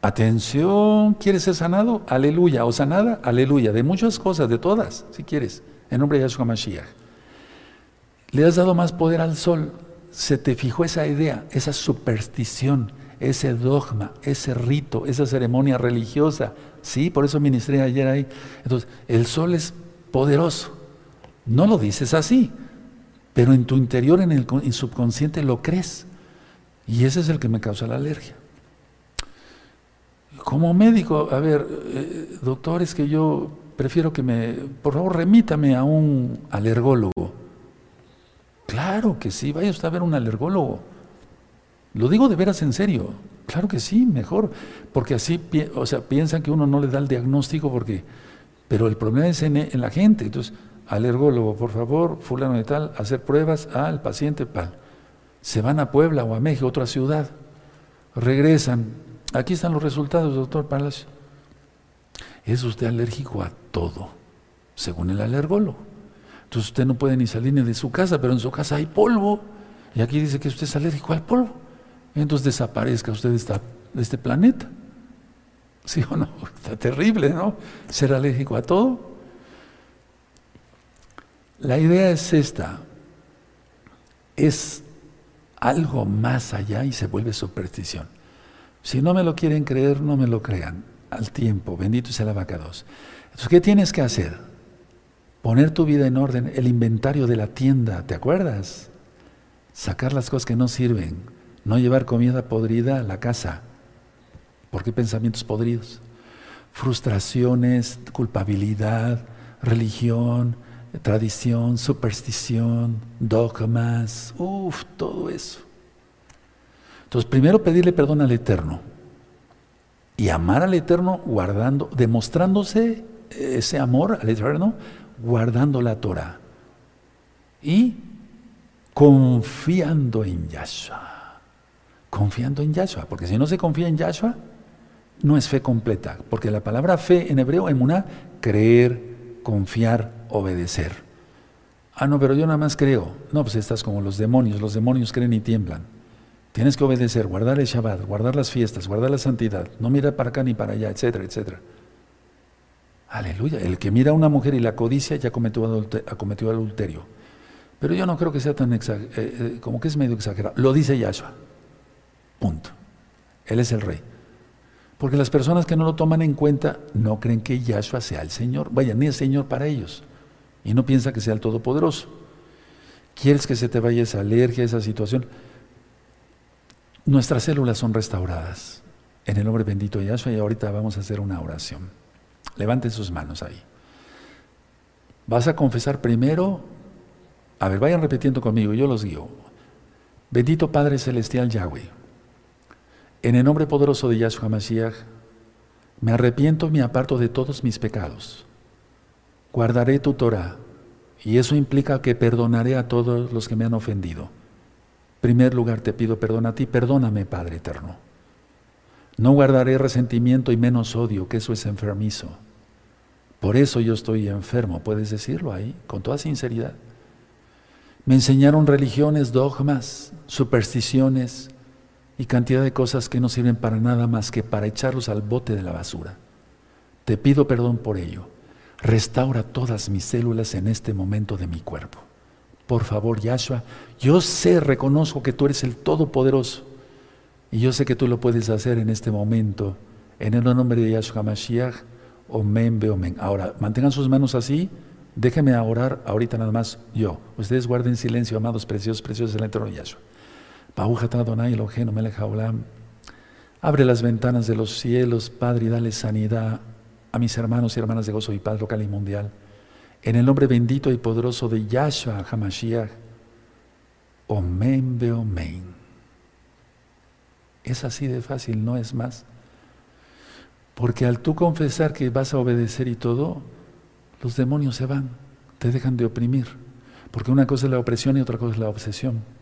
atención, ¿quieres ser sanado? Aleluya. O sanada, aleluya. De muchas cosas, de todas, si quieres, en nombre de Yahshua Mashiach. Le has dado más poder al sol. Se te fijó esa idea, esa superstición ese dogma, ese rito, esa ceremonia religiosa. Sí, por eso ministré ayer ahí. Entonces, el sol es poderoso. No lo dices así, pero en tu interior, en el subconsciente, lo crees. Y ese es el que me causa la alergia. Como médico, a ver, eh, doctor, es que yo prefiero que me, por favor, remítame a un alergólogo. Claro que sí, vaya usted a ver un alergólogo. Lo digo de veras en serio. Claro que sí, mejor. Porque así, o sea, piensan que uno no le da el diagnóstico porque... Pero el problema es en, la gente. Entonces, alergólogo, por favor, fulano de tal, hacer pruebas al paciente pal. Se van a Puebla o a México, otra ciudad. Regresan. Aquí están los resultados, doctor Palacio. Es usted alérgico a todo, según el alergólogo. Entonces usted no puede ni salir ni de su casa, pero en su casa hay polvo. Y aquí dice que usted es alérgico al polvo entonces desaparezca usted de, este planeta. ¿Sí o no? Está terrible, ¿no? Ser alérgico a todo. La idea es esta, es algo más allá y se vuelve superstición. Si no me lo quieren creer, no me lo crean. Al tiempo, bendito sea la vaca 2. Entonces, ¿qué tienes que hacer? Poner tu vida en orden, el inventario de la tienda, ¿te acuerdas? Sacar las cosas que no sirven, no llevar comida podrida a la casa. ¿Por qué pensamientos podridos? Frustraciones, culpabilidad, religión, tradición, superstición, dogmas, uff, todo eso. Entonces, primero pedirle perdón al Eterno y amar al Eterno guardando, demostrándose ese amor al Eterno, guardando la Torah y confiando en Yahshua confiando en Yahshua, porque si no se confía en Yahshua, no es fe completa, porque la palabra fe en hebreo, emuná, creer, confiar, obedecer. Ah, no, pero yo nada más creo. No, pues estás como los demonios, los demonios creen y tiemblan. Tienes que obedecer, guardar el Shabbat, guardar las fiestas, guardar la santidad, no mirar para acá ni para allá, etcétera, etcétera. Aleluya. El que mira a una mujer y la codicia ya cometió, adulterio. Pero yo no creo que sea tan exagerado, eh, eh, como que es medio exagerado. Lo dice Yahshua. Punto. Él es el rey. Porque las personas que no lo toman en cuenta no creen que Yahshua sea el Señor. Vaya, ni el Señor para ellos. Y no piensa que sea el Todopoderoso. ¿Quieres que se te vaya esa alergia, esa situación? Nuestras células son restauradas en el nombre bendito de Yahshua y ahorita vamos a hacer una oración. Levanten sus manos ahí. Vas a confesar primero, a ver, vayan repitiendo conmigo, yo los guío. Bendito Padre Celestial Yahweh, en el nombre poderoso de Yahshua Mashiach, me arrepiento y me aparto de todos mis pecados. Guardaré tu Torah, y eso implica que perdonaré a todos los que me han ofendido. En primer lugar te pido perdón a ti, perdóname, Padre eterno. No guardaré resentimiento y menos odio, que eso es enfermizo. Por eso yo estoy enfermo, puedes decirlo ahí, con toda sinceridad. Me enseñaron religiones, dogmas, supersticiones y cantidad de cosas que no sirven para nada más que para echarlos al bote de la basura. Te pido perdón por ello. Restaura todas mis células en este momento de mi cuerpo. Por favor, Yahshua, yo sé, reconozco que tú eres el Todopoderoso y yo sé que tú lo puedes hacer en este momento. En el nombre de Yahshua Mashiach Omen, omen. Ahora, mantengan sus manos así. Déjenme orar ahorita nada más yo. Ustedes guarden silencio, amados, preciosos, preciosos del eterno Yahshua. Abre las ventanas de los cielos, Padre, y dale sanidad a mis hermanos y hermanas de gozo y paz local y mundial. En el nombre bendito y poderoso de Yahshua Hamashiach. Omen, omen. Es así de fácil, no es más. Porque al tú confesar que vas a obedecer y todo, los demonios se van, te dejan de oprimir. Porque una cosa es la opresión y otra cosa es la obsesión.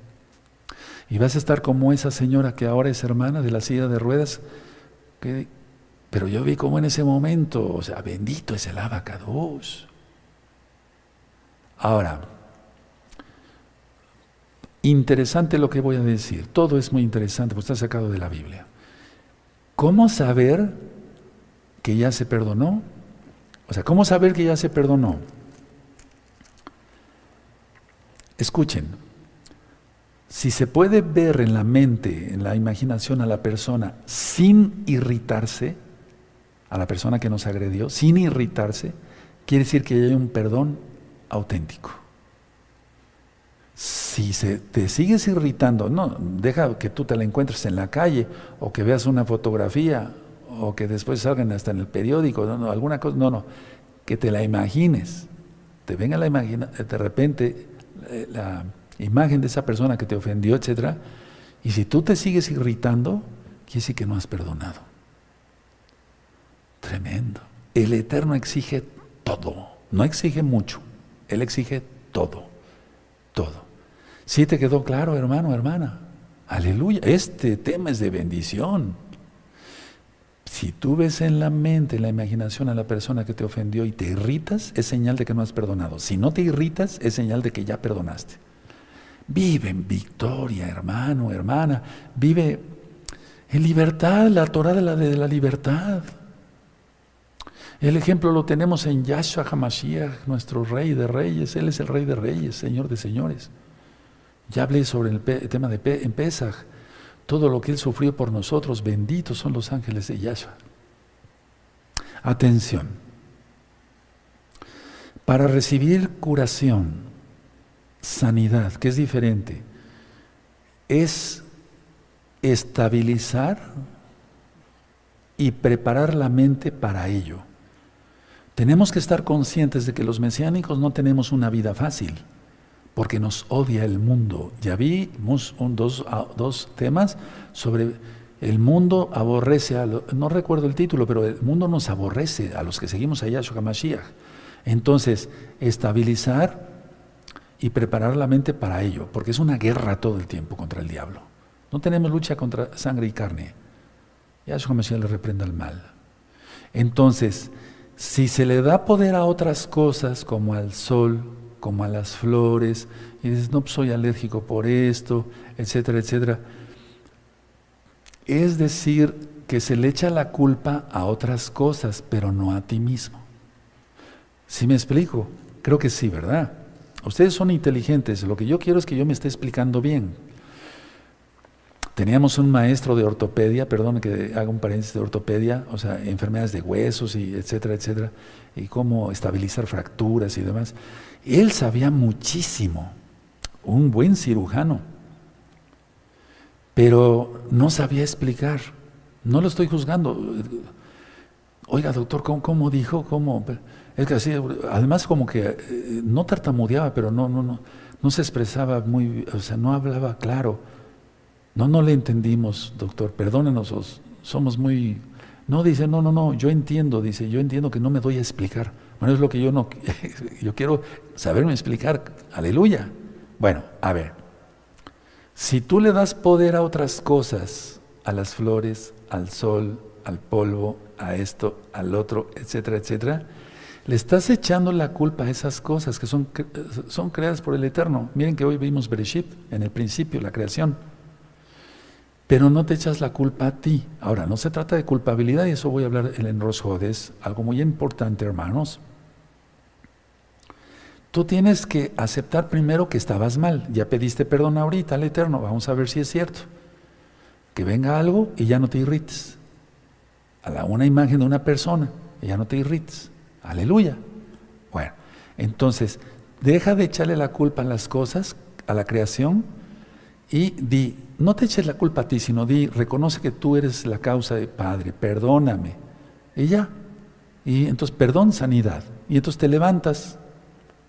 Y vas a estar como esa señora que ahora es hermana de la silla de ruedas. Pero yo vi como en ese momento, o sea, bendito es el abacados. Ahora, interesante lo que voy a decir. Todo es muy interesante, porque está sacado de la Biblia. ¿Cómo saber que ya se perdonó? O sea, ¿cómo saber que ya se perdonó? Escuchen, si se puede ver en la mente, en la imaginación a la persona sin irritarse, a la persona que nos agredió, sin irritarse, quiere decir que hay un perdón auténtico. Si se, te sigues irritando, no, deja que tú te la encuentres en la calle o que veas una fotografía o que después salgan hasta en el periódico, no, no, alguna cosa, no, no, que te la imagines, te venga la imagina, de repente eh, la imagen de esa persona que te ofendió, etcétera, y si tú te sigues irritando, quiere decir que no has perdonado. Tremendo. El Eterno exige todo, no exige mucho, Él exige todo, todo. Si te quedó claro, hermano, hermana, aleluya, este tema es de bendición. Si tú ves en la mente, en la imaginación a la persona que te ofendió y te irritas, es señal de que no has perdonado. Si no te irritas, es señal de que ya perdonaste. Vive en victoria, hermano, hermana. Vive en libertad, la Torah de la, de la libertad. El ejemplo lo tenemos en Yahshua HaMashiach, nuestro Rey de Reyes. Él es el Rey de Reyes, Señor de Señores. Ya hablé sobre el, tema de en Pesach todo lo que Él sufrió por nosotros, benditos son los ángeles de Yahshua. Atención. Para recibir curación, sanidad, que es diferente, es estabilizar y preparar la mente para ello. Tenemos que estar conscientes de que los mesiánicos no tenemos una vida fácil porque nos odia el mundo. Ya vimos dos, temas sobre el mundo aborrece a no recuerdo el título, pero el mundo nos aborrece a los que seguimos a Yahshua Mashiach. Entonces, estabilizar y preparar la mente para ello, porque es una guerra todo el tiempo contra el diablo. No tenemos lucha contra sangre y carne. Yahshua Mashiach le reprenda el mal. Entonces, si se le da poder a otras cosas como al sol, como a las flores, y dices, no, pues soy alérgico por esto, etcétera, etcétera. es decir que se le echa la culpa a otras cosas, pero no a ti mismo. ¿Sí me explico? Creo que sí, ¿verdad? Ustedes son inteligentes, lo que yo quiero es que yo me esté explicando bien. Teníamos un maestro de ortopedia, perdón que haga un paréntesis de ortopedia, o sea, enfermedades de huesos y etcétera, etcétera, y cómo estabilizar fracturas y demás. Él sabía muchísimo, un buen cirujano, pero no sabía explicar. No lo estoy juzgando. Oiga, doctor, ¿cómo, dijo? ¿Cómo? Es que así, además como que eh, no tartamudeaba, pero no, no, no, no se expresaba muy, o sea, no hablaba claro. No, no le entendimos, doctor, perdónenos, somos muy... No, dice, no, no, no, yo entiendo, dice, yo entiendo que no me doy a explicar. Bueno, es lo que yo no, yo quiero saberme explicar, aleluya. Bueno, a ver, si tú le das poder a otras cosas, a las flores, al sol, al polvo, a esto, al otro, etcétera, etcétera, le estás echando la culpa a esas cosas que son, son creadas por el Eterno. Miren que hoy vimos Bereshit, en el principio, la creación. Pero no te echas la culpa a ti. Ahora, no se trata de culpabilidad, y eso voy a hablar en el Jodes, algo muy importante, hermanos. Tú tienes que aceptar primero que estabas mal. Ya pediste perdón ahorita al Eterno, vamos a ver si es cierto. Que venga algo y ya no te irrites. A la una imagen de una persona y ya no te irrites. Aleluya. Bueno, entonces, deja de echarle la culpa a las cosas, a la creación, y di, no te eches la culpa a ti, sino di, reconoce que tú eres la causa de Padre, perdóname. Y ya. Y entonces, perdón, sanidad. Y entonces te levantas,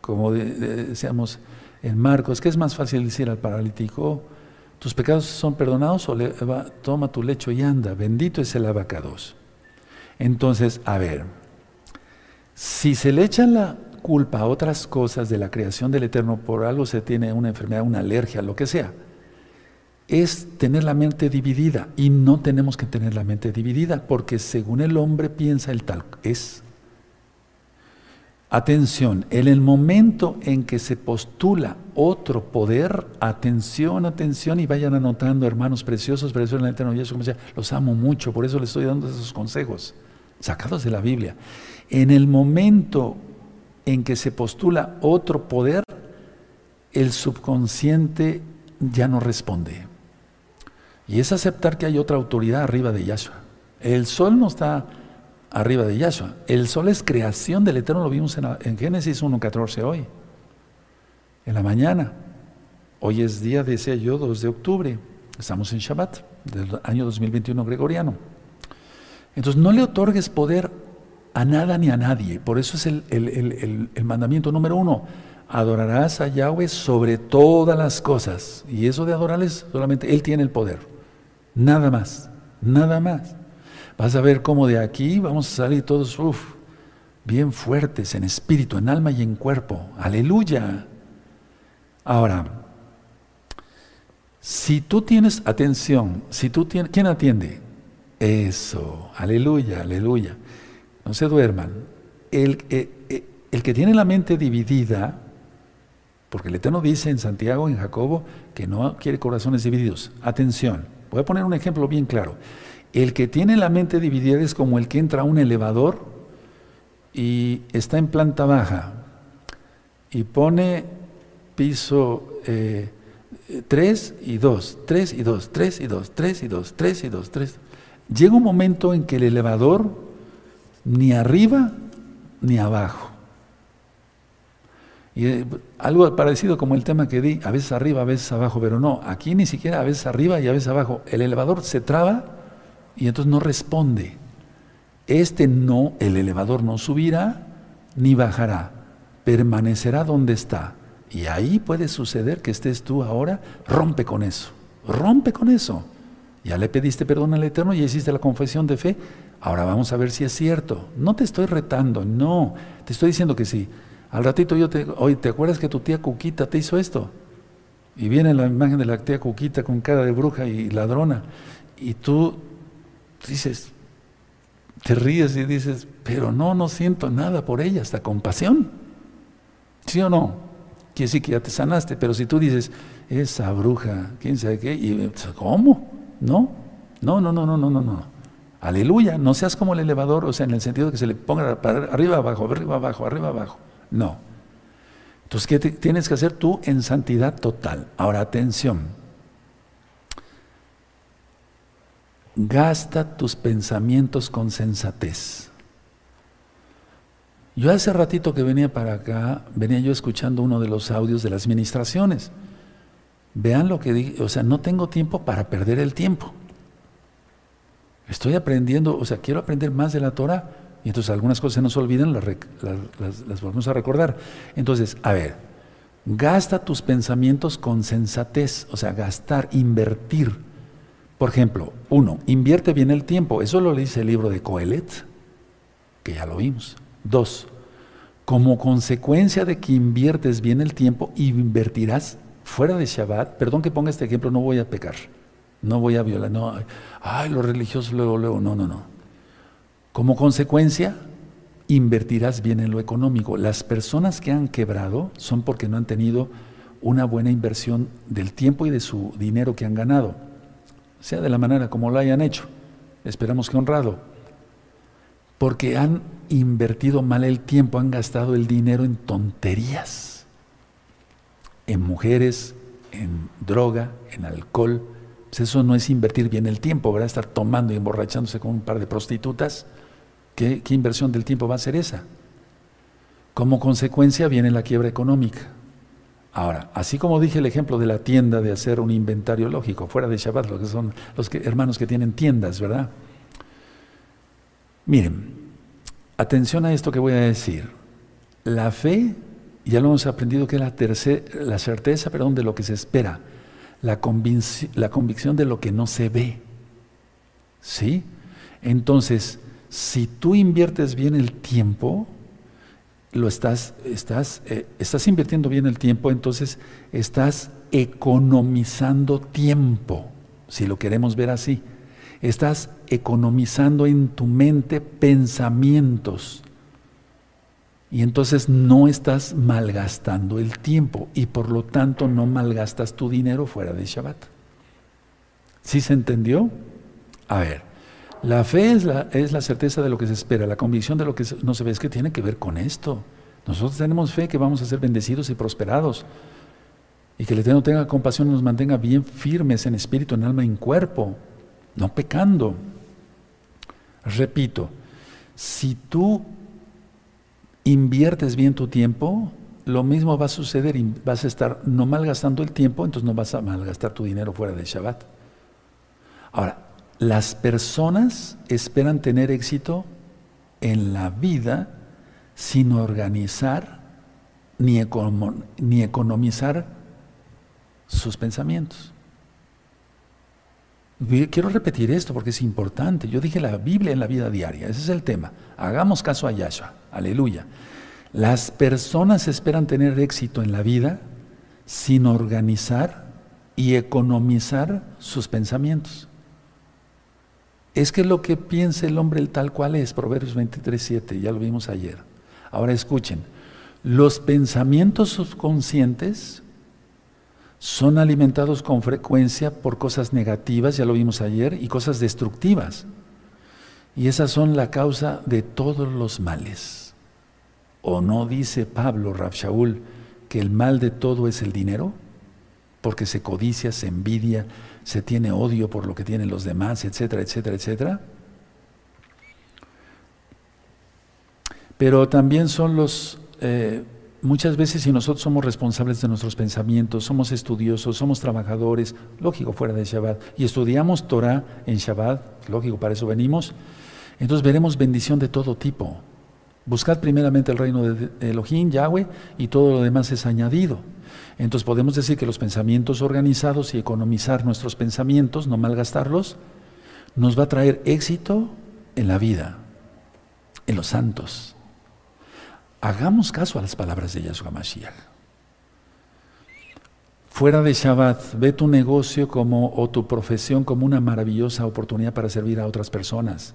como decíamos en Marcos, que es más fácil decir al paralítico, tus pecados son perdonados o toma tu lecho y anda, bendito es el abacados. Entonces, a ver, si se le echa la culpa a otras cosas de la creación del Eterno, por algo se tiene una enfermedad, una alergia, lo que sea, es tener la mente dividida y no tenemos que tener la mente dividida porque según el hombre piensa el tal es. Atención, en el momento en que se postula otro poder, atención, atención y vayan anotando, hermanos preciosos, preciosos en el Eterno Jesús, los amo mucho, por eso les estoy dando esos consejos, sacados de la Biblia. En el momento en que se postula otro poder, el subconsciente ya no responde. Y es aceptar que hay otra autoridad arriba de Yahshua. El sol no está arriba de Yahshua. El sol es creación del Eterno, lo vimos en, Génesis 1.14 hoy, en la mañana. Hoy es día, decía yo, 2 de octubre. Estamos en Shabbat, del año 2021 gregoriano. Entonces no le otorgues poder a nada ni a nadie. Por eso es el, el mandamiento número uno. Adorarás a Yahweh sobre todas las cosas. Y eso de adorarles, solamente Él tiene el poder. Nada más, nada más. Vas a ver cómo de aquí vamos a salir todos, uff, bien fuertes en espíritu, en alma y en cuerpo. Aleluya. Ahora, si tú tienes atención, si tú tienes, ¿quién atiende? Eso, aleluya, aleluya. No se duerman. El, eh, eh, el que tiene la mente dividida, porque el Eterno dice en Santiago, en Jacobo, que no quiere corazones divididos. Atención. Voy a poner un ejemplo bien claro. El que tiene la mente dividida es como el que entra a un elevador y está en planta baja y pone piso 3 eh, y 2, 3 y 2, 3 y 2, 3 y 2, 3 y 2, 3. Llega un momento en que el elevador ni arriba ni abajo. Y eh, algo parecido como el tema que di, a veces arriba, a veces abajo, pero no, aquí ni siquiera a veces arriba y a veces abajo. El elevador se traba y entonces no responde. Este no, el elevador no subirá ni bajará, permanecerá donde está. Y ahí puede suceder que estés tú ahora, rompe con eso, rompe con eso. Ya le pediste perdón al Eterno y hiciste la confesión de fe. Ahora vamos a ver si es cierto. No te estoy retando, no. Te estoy diciendo que sí. Al ratito yo te, oye, ¿te acuerdas que tu tía Cuquita te hizo esto? Y viene la imagen de la tía Cuquita con cara de bruja y ladrona. Y tú dices, te ríes y dices, pero no, no siento nada por ella, hasta compasión. ¿Sí o no? Quiere decir que ya te sanaste, pero si tú dices, esa bruja, quién sabe qué, y, ¿cómo? ¿No? No, no, no, no, no, no, no. Aleluya, no seas como el elevador, o sea, en el sentido de que se le ponga arriba, abajo, arriba, abajo, arriba, abajo. No. Entonces, ¿qué tienes que hacer tú en santidad total? Ahora, atención. Gasta tus pensamientos con sensatez. Yo hace ratito que venía para acá, venía yo escuchando uno de los audios de las ministraciones. Vean lo que dije, o sea, no tengo tiempo para perder el tiempo. Estoy aprendiendo, o sea, quiero aprender más de la Torah. Y entonces algunas cosas se nos olvidan, las, las, volvemos a recordar. Entonces, a ver, gasta tus pensamientos con sensatez, o sea, gastar, invertir. Por ejemplo, uno, invierte bien el tiempo. Eso lo dice el libro de Coelet, que ya lo vimos. Dos, como consecuencia de que inviertes bien el tiempo, invertirás fuera de Shabbat. Perdón que ponga este ejemplo, no voy a pecar. No voy a violar, no, ay, los religiosos luego, luego, no, no, no. Como consecuencia, invertirás bien en lo económico. Las personas que han quebrado son porque no han tenido una buena inversión del tiempo y de su dinero que han ganado, sea de la manera como lo hayan hecho. Esperamos que honrado. Porque han invertido mal el tiempo, han gastado el dinero en tonterías, en mujeres, en droga, en alcohol, pues eso no es invertir bien el tiempo, ¿verdad? Estar tomando y emborrachándose con un par de prostitutas. ¿Qué, inversión del tiempo va a ser esa? Como consecuencia viene la quiebra económica. Ahora, así como dije el ejemplo de la tienda de hacer un inventario lógico, fuera de Shabbat, lo que son los hermanos que tienen tiendas, ¿verdad? Miren, atención a esto que voy a decir. La fe, ya lo hemos aprendido que es la, la certeza perdón, de lo que se espera la, convicción de lo que no se ve. ¿Sí? Entonces, si tú inviertes bien el tiempo, lo estás, estás, eh, estás invirtiendo bien el tiempo, entonces estás economizando tiempo, si lo queremos ver así. Estás economizando en tu mente pensamientos. Y entonces no estás malgastando el tiempo y por lo tanto no malgastas tu dinero fuera de Shabbat. ¿Sí se entendió? A ver, la fe es la, es la certeza de lo que se espera, la convicción de lo que no se ve, es que tiene que ver con esto. Nosotros tenemos fe que vamos a ser bendecidos y prosperados y que el Eterno tenga compasión y nos mantenga bien firmes en espíritu, en alma y en cuerpo, no pecando. Repito, si tú inviertes bien tu tiempo, lo mismo va a suceder, vas a estar no malgastando el tiempo, entonces no vas a malgastar tu dinero fuera de Shabbat. Ahora, las personas esperan tener éxito en la vida sin organizar ni, ni economizar sus pensamientos. Quiero repetir esto porque es importante. Yo dije la Biblia en la vida diaria, ese es el tema. Hagamos caso a Yahshua, aleluya. Las personas esperan tener éxito en la vida sin organizar y economizar sus pensamientos. Es que lo que piensa el hombre el tal cual es, Proverbios 23, 7, ya lo vimos ayer. Ahora escuchen, los pensamientos subconscientes son alimentados con frecuencia por cosas negativas, ya lo vimos ayer, y cosas destructivas. Y esas son la causa de todos los males. ¿O no dice Pablo, Rab que el mal de todo es el dinero? Porque se codicia, se envidia, se tiene odio por lo que tienen los demás, etcétera, etcétera, etcétera. Pero también son los eh, Muchas veces si nosotros somos responsables de nuestros pensamientos, somos estudiosos, somos trabajadores, lógico fuera de Shabbat, y estudiamos Torah en Shabbat, lógico, para eso venimos, entonces veremos bendición de todo tipo. Buscad primeramente el reino de Elohim, Yahweh, y todo lo demás es añadido. Entonces podemos decir que los pensamientos organizados y economizar nuestros pensamientos, no malgastarlos, nos va a traer éxito en la vida, en los santos. Hagamos caso a las palabras de Yahshua Mashiach. Fuera de Shabbat, ve tu negocio como, o tu profesión como una maravillosa oportunidad para servir a otras personas.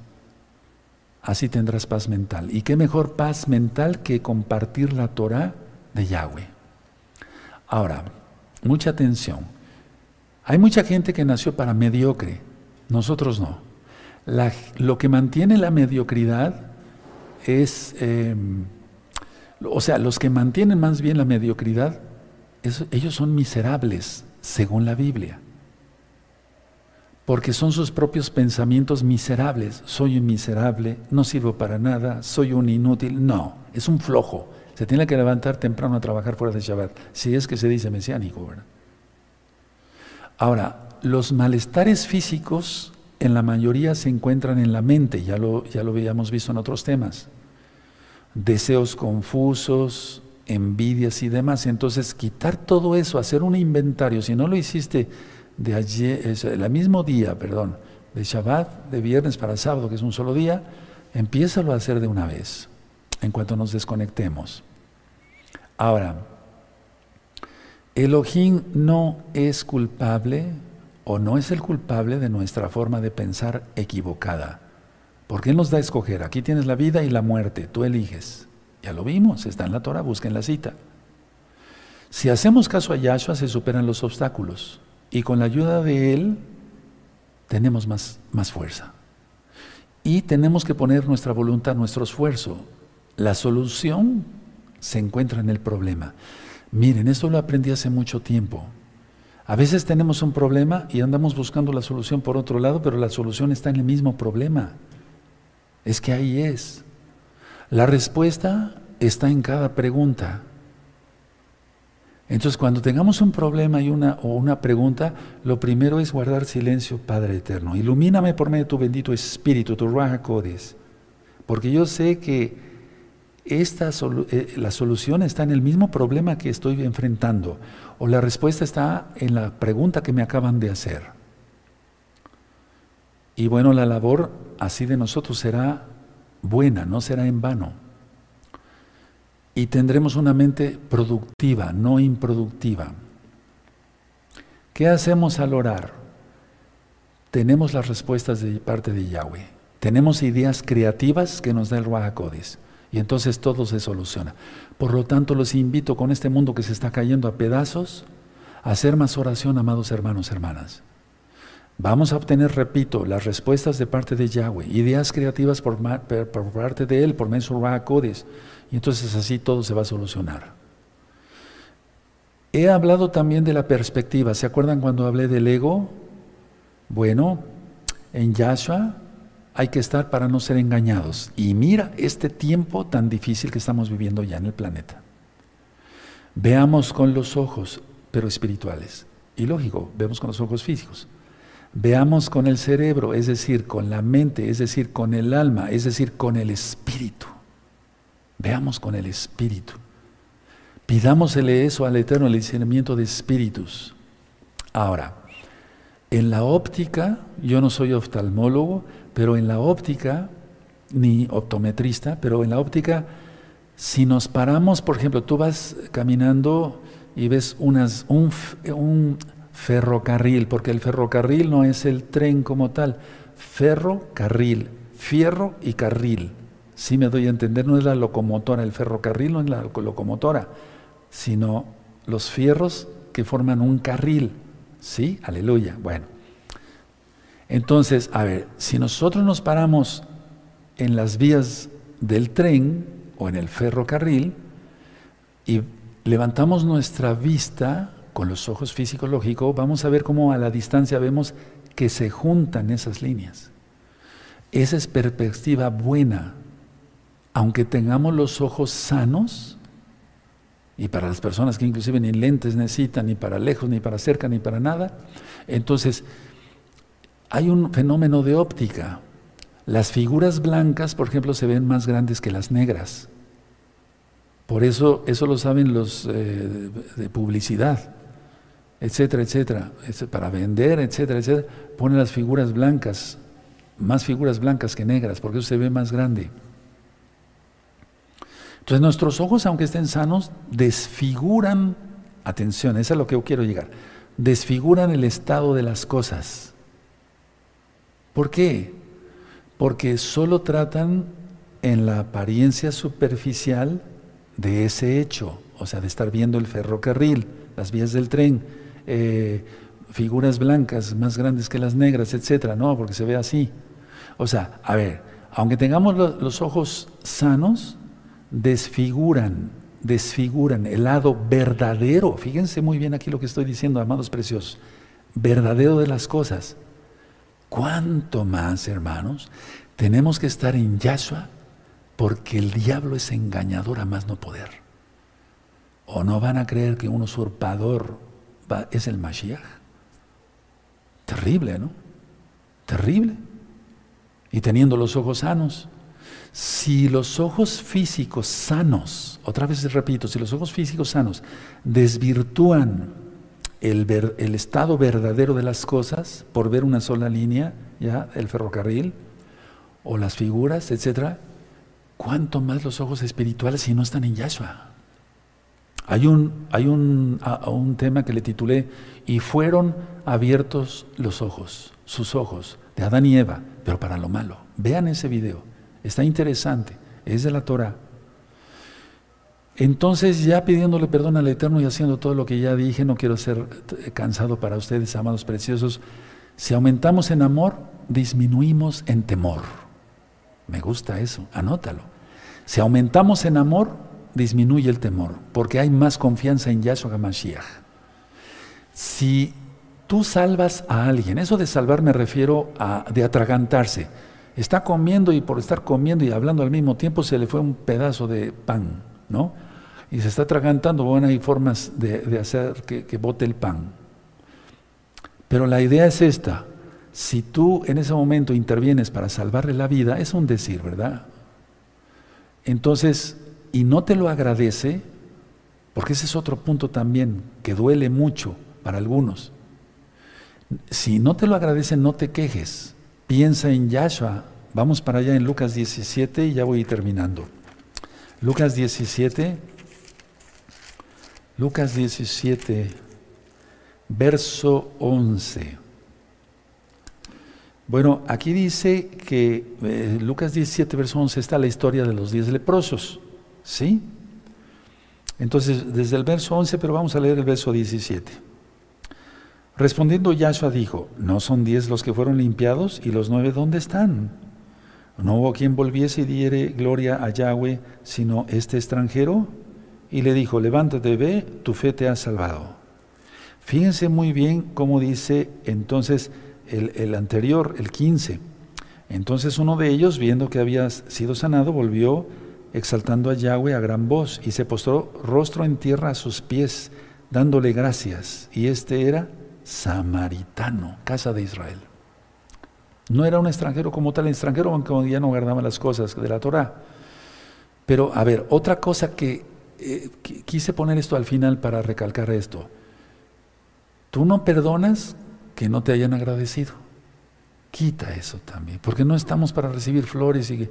Así tendrás paz mental. ¿Y qué mejor paz mental que compartir la Torah de Yahweh? Ahora, mucha atención. Hay mucha gente que nació para mediocre. nosotros no. lo que mantiene la mediocridad es, em, o sea, los que mantienen más bien la mediocridad, ellos son miserables, según la Biblia. Porque son sus propios pensamientos miserables. Soy un miserable, no sirvo para nada, soy un inútil. No, es un flojo. Se tiene que levantar temprano a trabajar fuera de Shabbat, si es que se dice mesiánico, ¿verdad? Ahora, los malestares físicos en la mayoría se encuentran en la mente, ya lo, ya lo habíamos visto en otros temas. Deseos confusos, envidias y demás. Entonces, quitar todo eso, hacer un inventario, si no lo hiciste de ayer, el mismo día, perdón, de Shabbat, de viernes para sábado, que es un solo día, empiézalo a hacer de una vez, en cuanto nos desconectemos. Ahora, Elohim no es culpable o no es el culpable de nuestra forma de pensar equivocada. Porque Él nos da a escoger. Aquí tienes la vida y la muerte, tú eliges. Ya lo vimos, está en la Torah, busquen la cita. Si hacemos caso a Yahshua, se superan los obstáculos. Y con la ayuda de Él, tenemos más, más fuerza. Y tenemos que poner nuestra voluntad, nuestro esfuerzo. La solución se encuentra en el problema. Miren, esto lo aprendí hace mucho tiempo. A veces tenemos un problema y andamos buscando la solución por otro lado, pero la solución está en el mismo problema. Es que ahí es. La respuesta está en cada pregunta. Entonces, cuando tengamos un problema y una, o una pregunta, lo primero es guardar silencio, Padre Eterno. Ilumíname por medio de tu bendito Espíritu, tu Raja Porque yo sé que esta eh, la solución está en el mismo problema que estoy enfrentando o la respuesta está en la pregunta que me acaban de hacer. Y bueno, la labor así de nosotros será buena, no será en vano. Y tendremos una mente productiva, no improductiva. ¿Qué hacemos al orar? Tenemos las respuestas de parte de Yahweh. Tenemos ideas creativas que nos da el Ruach y entonces todo se soluciona. Por lo tanto, los invito con este mundo que se está cayendo a pedazos a hacer más oración, amados hermanos, hermanas. Vamos a obtener, repito, las respuestas de parte de Yahweh, ideas creativas por, parte de Él, por medio de y entonces así todo se va a solucionar. He hablado también de la perspectiva. ¿Se acuerdan cuando hablé del ego? Bueno, en Yahshua hay que estar para no ser engañados. Y mira este tiempo tan difícil que estamos viviendo ya en el planeta. Veamos con los ojos, pero espirituales. Y lógico, vemos con los ojos físicos. Veamos con el cerebro, es decir, con la mente, es decir, con el alma, es decir, con el espíritu. Veamos con el espíritu. Pidámosle eso al Eterno, el discernimiento de espíritus. Ahora, en la óptica, yo no soy oftalmólogo, pero en la óptica, ni optometrista, pero en la óptica, si nos paramos, por ejemplo, tú vas caminando y ves unas, un, un ferrocarril, porque el ferrocarril no es el tren como tal, ferrocarril, fierro y carril. Si me doy a entender, no es la locomotora, el ferrocarril no es la locomotora, sino los fierros que forman un carril. ¿Sí? Aleluya. Bueno. Entonces, a ver, si nosotros nos paramos en las vías del tren o en el ferrocarril y levantamos nuestra vista con los ojos físicos lógicos, vamos a ver cómo a la distancia vemos que se juntan esas líneas. Esa es perspectiva buena. Aunque tengamos los ojos sanos, y para las personas que inclusive ni lentes necesitan, ni para lejos, ni para cerca, ni para nada, entonces hay un fenómeno de óptica. Las figuras blancas, por ejemplo, se ven más grandes que las negras. Por eso, eso lo saben los eh, de publicidad, etcétera, etcétera, para vender, etcétera, etcétera. Ponen las figuras blancas, más figuras blancas que negras, porque eso se ve más grande. Entonces nuestros ojos, aunque estén sanos, desfiguran, atención, eso es a lo que yo quiero llegar, desfiguran el estado de las cosas. ¿Por qué? Porque solo tratan en la apariencia superficial de ese hecho, o sea, de estar viendo el ferrocarril, las vías del tren, eh, figuras blancas más grandes que las negras, etcétera, no, porque se ve así. O sea, a ver, aunque tengamos los ojos sanos, desfiguran, desfiguran el lado verdadero. Fíjense muy bien aquí lo que estoy diciendo, amados preciosos. Verdadero de las cosas. ¿Cuánto más, hermanos? Tenemos que estar en Yahshua porque el diablo es engañador a más no poder. ¿O no van a creer que un usurpador es el Mashiach? Terrible, ¿no? Terrible. Y teniendo los ojos sanos. Si los ojos físicos sanos, otra vez repito, si los ojos físicos sanos desvirtúan el, el estado verdadero de las cosas por ver una sola línea, ya, el ferrocarril, o las figuras, etcétera, ¿cuánto más los ojos espirituales si no están en Yahshua? Hay un, hay un, un tema que le titulé Y fueron abiertos los ojos, sus ojos, de Adán y Eva, pero para lo malo. Vean ese video, está interesante, es de la Torah. Entonces, ya pidiéndole perdón al Eterno y haciendo todo lo que ya dije, no quiero ser cansado para ustedes, amados preciosos. Si aumentamos en amor, disminuimos en temor. Me gusta eso, anótalo. Si aumentamos en amor, disminuye el temor, porque hay más confianza en Yahshua HaMashiach. Si tú salvas a alguien, eso de salvar me refiero a de atragantarse. Está comiendo y por estar comiendo y hablando al mismo tiempo se le fue un pedazo de pan, ¿no? Y se está atragantando, bueno, hay formas de, hacer que, que bote el pan. Pero la idea es esta, si tú en ese momento intervienes para salvarle la vida, es un decir, ¿verdad? Entonces, y no te lo agradece, porque ese es otro punto también que duele mucho para algunos. Si no te lo agradece, no te quejes. Piensa en Yahshua. Vamos para allá en Lucas 17 y ya voy terminando. Lucas 17, Lucas 17, verso 11. Bueno, aquí dice que eh, Lucas 17, verso 11 está la historia de los diez leprosos. ¿Sí? Entonces, desde el verso 11, pero vamos a leer el verso 17. Respondiendo Yahshua dijo, ¿no son diez los que fueron limpiados y los nueve dónde están? No hubo quien volviese y diere gloria a Yahweh, sino este extranjero. Y le dijo, levántate, ve, tu fe te ha salvado. Fíjense muy bien cómo dice entonces el, anterior, el 15. Entonces uno de ellos, viendo que había sido sanado, volvió exaltando a Yahweh a gran voz y se postró rostro en tierra a sus pies, dándole gracias. Y este era samaritano, casa de Israel. No era un extranjero como tal, extranjero aunque ya no guardaba las cosas de la Torah. Pero a ver, otra cosa que eh, quise poner esto al final para recalcar esto. Tú no perdonas que no te hayan agradecido. Quita eso también, porque no estamos para recibir flores y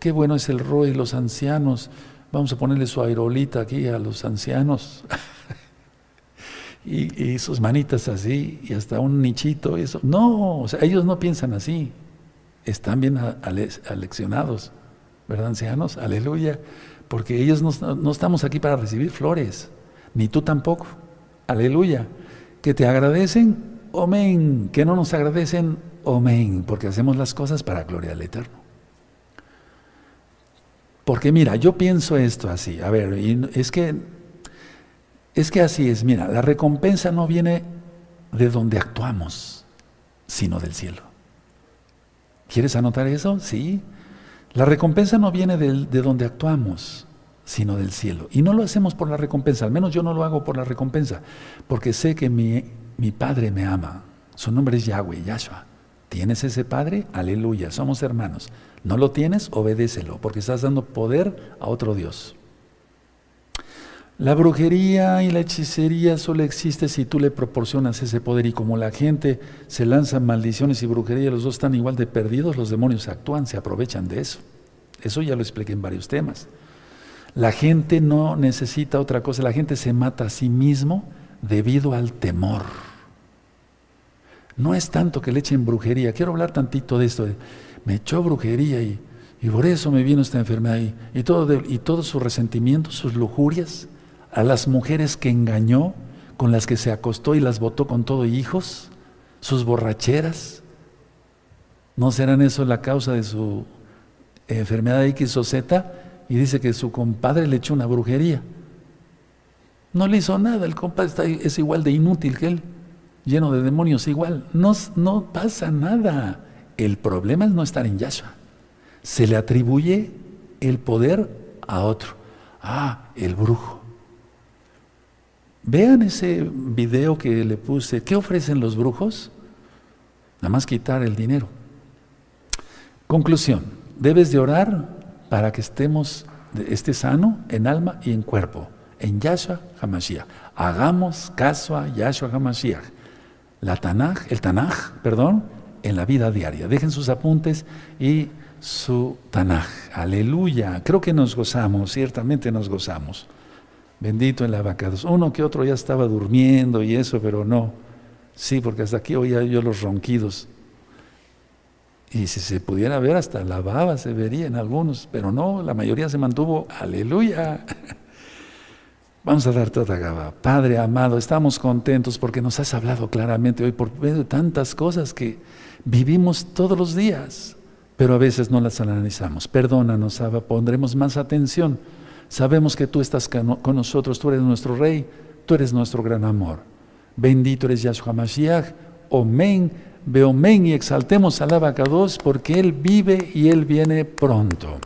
qué bueno es el y los ancianos. Vamos a ponerle su aerolita aquí a los ancianos. y, sus manitas así, y hasta un nichito, eso. No, ellos no piensan así. Están bien aleccionados, ¿verdad, ancianos? Aleluya. Porque ellos no, no estamos aquí para recibir flores, ni tú tampoco. Aleluya. Que te agradecen, Amén. Que no nos agradecen, amén, porque hacemos las cosas para gloria al Eterno. Porque mira, yo pienso esto así, a ver, es que es que así es, mira, la recompensa no viene de donde actuamos, sino del cielo. ¿Quieres anotar eso? Sí. La recompensa no viene de, de donde actuamos, sino del cielo. Y no lo hacemos por la recompensa, al menos yo no lo hago por la recompensa, porque sé que mi mi Padre me ama. Su nombre es Yahweh, Yahshua. ¿Tienes ese Padre? Aleluya, somos hermanos. ¿No lo tienes? Obedécelo, porque estás dando poder a otro Dios. La brujería y la hechicería solo existe si tú le proporcionas ese poder y como la gente se lanza maldiciones y brujería, los dos están igual de perdidos, los demonios actúan, se aprovechan de eso. Eso ya lo expliqué en varios temas. La gente no necesita otra cosa, la gente se mata a sí mismo debido al temor. No es tanto que le echen brujería. Quiero hablar tantito de esto. Me echó brujería y, por eso me vino esta enfermedad. Y, todo y todos sus resentimientos, sus lujurias, a las mujeres que engañó con las que se acostó y las botó con todo hijos, sus borracheras. ¿No serán eso la causa de su enfermedad de X o Z? Y dice que su compadre le echó una brujería. No le hizo nada, el compadre es igual de inútil que él, lleno de demonios igual. No, no pasa nada. El problema es no estar en Yahshua. Se le atribuye el poder a otro. Ah, el brujo. Vean ese video que le puse. ¿Qué ofrecen los brujos? Nada más quitar el dinero. Conclusión. Debes de orar para que estemos, esté sano en alma y en cuerpo. En Yahshua HaMashiach. Hagamos caso a Yahshua HaMashiach. La Tanaj, el Tanaj, perdón, en la vida diaria. Dejen sus apuntes y su Tanaj. Aleluya. Creo que nos gozamos, ciertamente nos gozamos. Bendito el abacados. Uno que otro ya estaba durmiendo y eso, pero no. Sí, porque hasta aquí oía yo los ronquidos. Y si se pudiera ver, hasta la baba se vería en algunos, pero no, la mayoría se mantuvo. Aleluya. Vamos a dar toda gaba. Padre amado, estamos contentos porque nos has hablado claramente hoy por de tantas cosas que vivimos todos los días, pero a veces no las analizamos. Perdónanos, Abba, pondremos más atención. Sabemos que tú estás con nosotros, tú eres nuestro Rey, tú eres nuestro gran amor. Bendito eres Yahshua Mashiach, Omen, Beomen y exaltemos al Abacados porque Él vive y Él viene pronto.